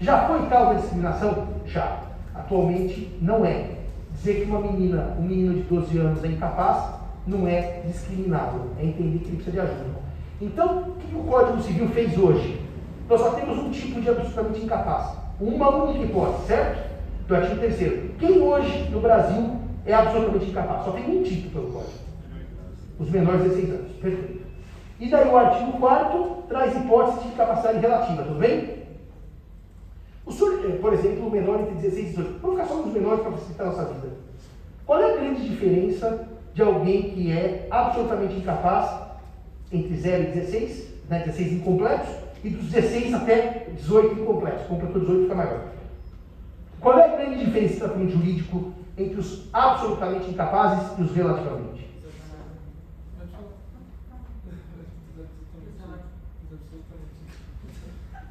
Já foi causa de discriminação? Já. Atualmente não é. Dizer que uma menina, um menino de 12 anos é incapaz não é discriminável. É entender que ele precisa de ajuda. Então, o que o Código Civil fez hoje? Nós só temos um tipo de absolutamente incapaz. Uma única hipótese, certo? Do artigo 3 Quem hoje no Brasil é absolutamente incapaz? Só tem um tipo pelo Código. Os menores de 16 anos. Perfeito. E daí o artigo 4 traz hipótese de capacidade relativa, tudo bem? O senhor, eh, por exemplo, o menor entre 16 e 18. Vamos ficar só nos menores para facilitar a nossa vida. Qual é a grande diferença de alguém que é absolutamente incapaz entre 0 e 16, né, 16 incompletos, e dos 16 até 18 incompletos. Completou 18 fica maior. Qual é a grande diferença do tratamento jurídico entre os absolutamente incapazes e os relativamente?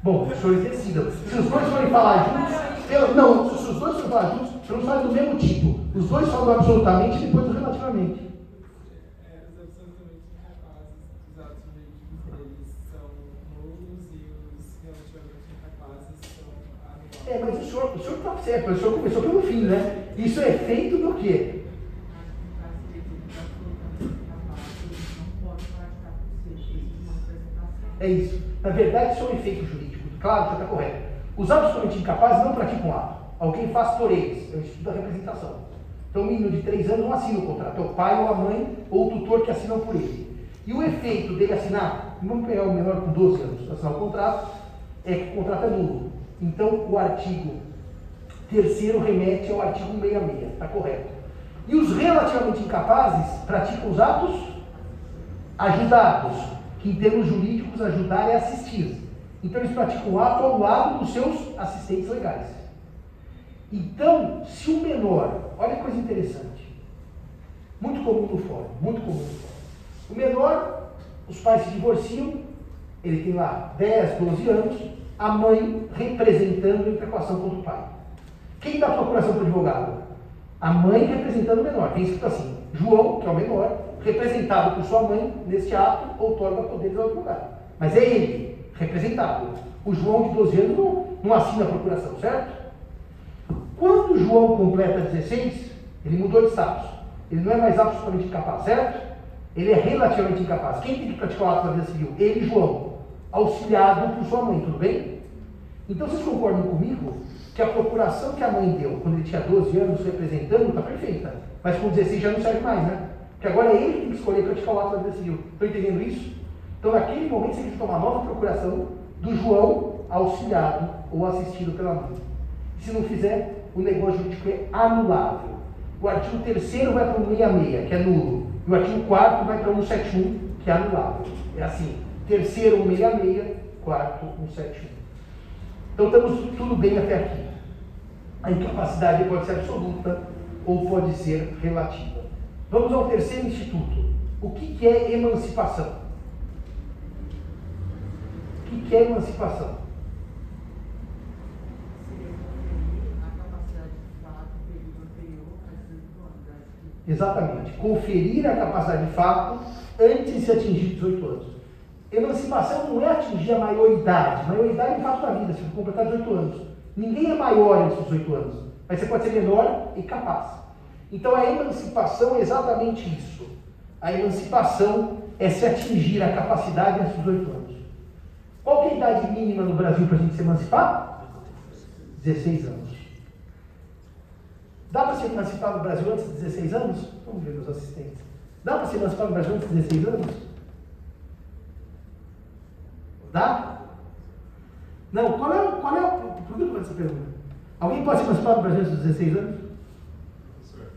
Bom, os senhores decidam. Se os dois forem falar juntos, eu, não, se os dois forem falar juntos, eu não falem do mesmo tipo. Os dois falam absolutamente e depois do relativamente. É, mas o senhor está certo, o senhor começou pelo fim, né? Isso é feito do quê? É isso. Na verdade, isso é um efeito jurídico. Claro, você está correto. Os absolutamente incapazes não praticam ato. Alguém faz por eles. É o Instituto da Representação. Então, o menino de 3 anos não assina o contrato. É o pai ou a mãe ou o tutor que assinam por ele. E o efeito dele assinar, vamos pegar o menor com 12 anos, assinar o contrato, é que o contrato é nulo. Então, o artigo terceiro remete ao artigo 166, está correto. E os relativamente incapazes praticam os atos ajudados, que em termos jurídicos ajudar é assistir. Então, eles praticam o ato ao lado dos seus assistentes legais. Então, se o menor, olha que coisa interessante, muito comum no fórum, muito comum no fórum. O menor, os pais se divorciam, ele tem lá 10, 12 anos, a mãe representando a intercoação contra o pai. Quem dá procuração para o advogado? A mãe representando o menor. Tem escrito assim: João, que é o menor, representado por sua mãe neste ato, outorga poderes ao advogado. Mas é ele, representado. O João de 12 anos não, não assina a procuração, certo? Quando João completa 16, ele mudou de status. Ele não é mais absolutamente incapaz, certo? Ele é relativamente incapaz. Quem tem que praticar o ato da vida civil? Ele, João auxiliado por sua mãe, tudo bem? Então vocês concordam comigo que a procuração que a mãe deu quando ele tinha 12 anos representando está perfeita, mas com 16 já não serve mais, né? Porque agora é ele que tem que escolher praticar o ato da vida civil. Estão entendendo isso? Então naquele momento você que tomar nova procuração do João auxiliado ou assistido pela mãe. Se não fizer, o negócio jurídico é anulável. O artigo 3 vai para o 66, que é nulo. E o artigo 4 vai para o 171, que é anulável. É assim terceiro 166, quarto 171. Então estamos tudo bem até aqui. A incapacidade pode ser absoluta ou pode ser relativa. Vamos ao terceiro instituto. O que é emancipação? O que, é emancipação? Exatamente. Conferir a capacidade de fato antes de se atingir 18 anos. Emancipação não é atingir a maioridade. Maioridade é um fato da vida, se completar 18 anos. Ninguém é maior antes dos 18 anos. Mas você pode ser menor e capaz. Então a emancipação é exatamente isso. A emancipação é se atingir a capacidade antes dos 18 anos. Qual é a idade mínima no Brasil para a gente se emancipar? 16 anos. Dá para se emancipar no Brasil antes de 16 anos? Vamos ver os assistentes. Dá para se emancipar no Brasil antes de 16 anos? Dá? Não, qual é, qual é. Por que eu faço essa pergunta? Alguém pode se emancipar no Brasil antes de 16 anos? Professor,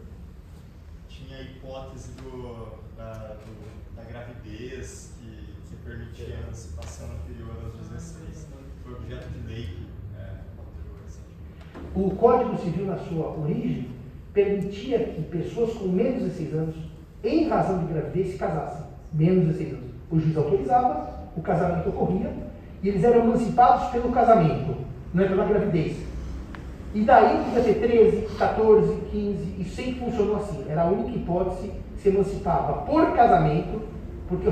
tinha a hipótese do, da, do, da gravidez permitia a emancipação anterior aos 16. Foi objeto de lei que é, alterou recentemente. O Código Civil, na sua origem, permitia que pessoas com menos de 16 anos, em razão de gravidez, se casassem. Menos de 16 anos. O juiz autorizava, o casamento ocorria, e eles eram emancipados pelo casamento, não é pela gravidez. E daí podia ter 13, 14, 15, e sempre funcionou assim. Era a única hipótese que se emancipava por casamento, porque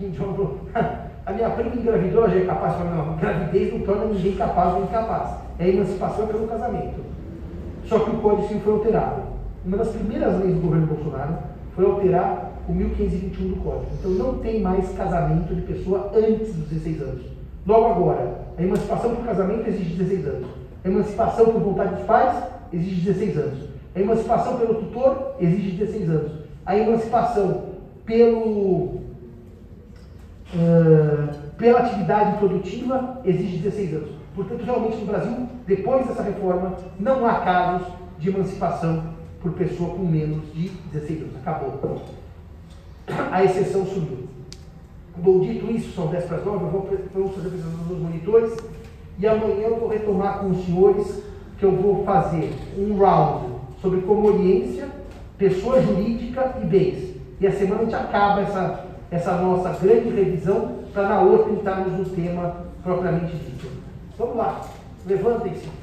a minha prima engravidou, já é capaz de falar, não, gravidez não torna ninguém capaz ou incapaz. É a emancipação pelo casamento. Só que o Código Civil foi alterado. Uma das primeiras leis do governo Bolsonaro foi alterar o 1521 do Código. Então não tem mais casamento de pessoa antes dos 16 anos. Logo agora, a emancipação por casamento exige 16 anos. A emancipação por vontade dos pais exige 16 anos. A emancipação pelo tutor exige 16 anos. A emancipação pelo, uh, pela atividade produtiva exige 16 anos. Portanto, realmente no Brasil, depois dessa reforma, não há casos de emancipação por pessoa com menos de 16 anos. Acabou. A exceção sumiu. Bom, dito isso, são 10 para as 9, eu vou, fazer a apresentação dos monitores e amanhã eu vou retomar com os senhores que eu vou fazer um round sobre comoriência, pessoa jurídica e bens. E a semana a gente acaba essa, essa nossa grande revisão para na outra entrarmos no tema propriamente dito. Vamos lá, levantem-se.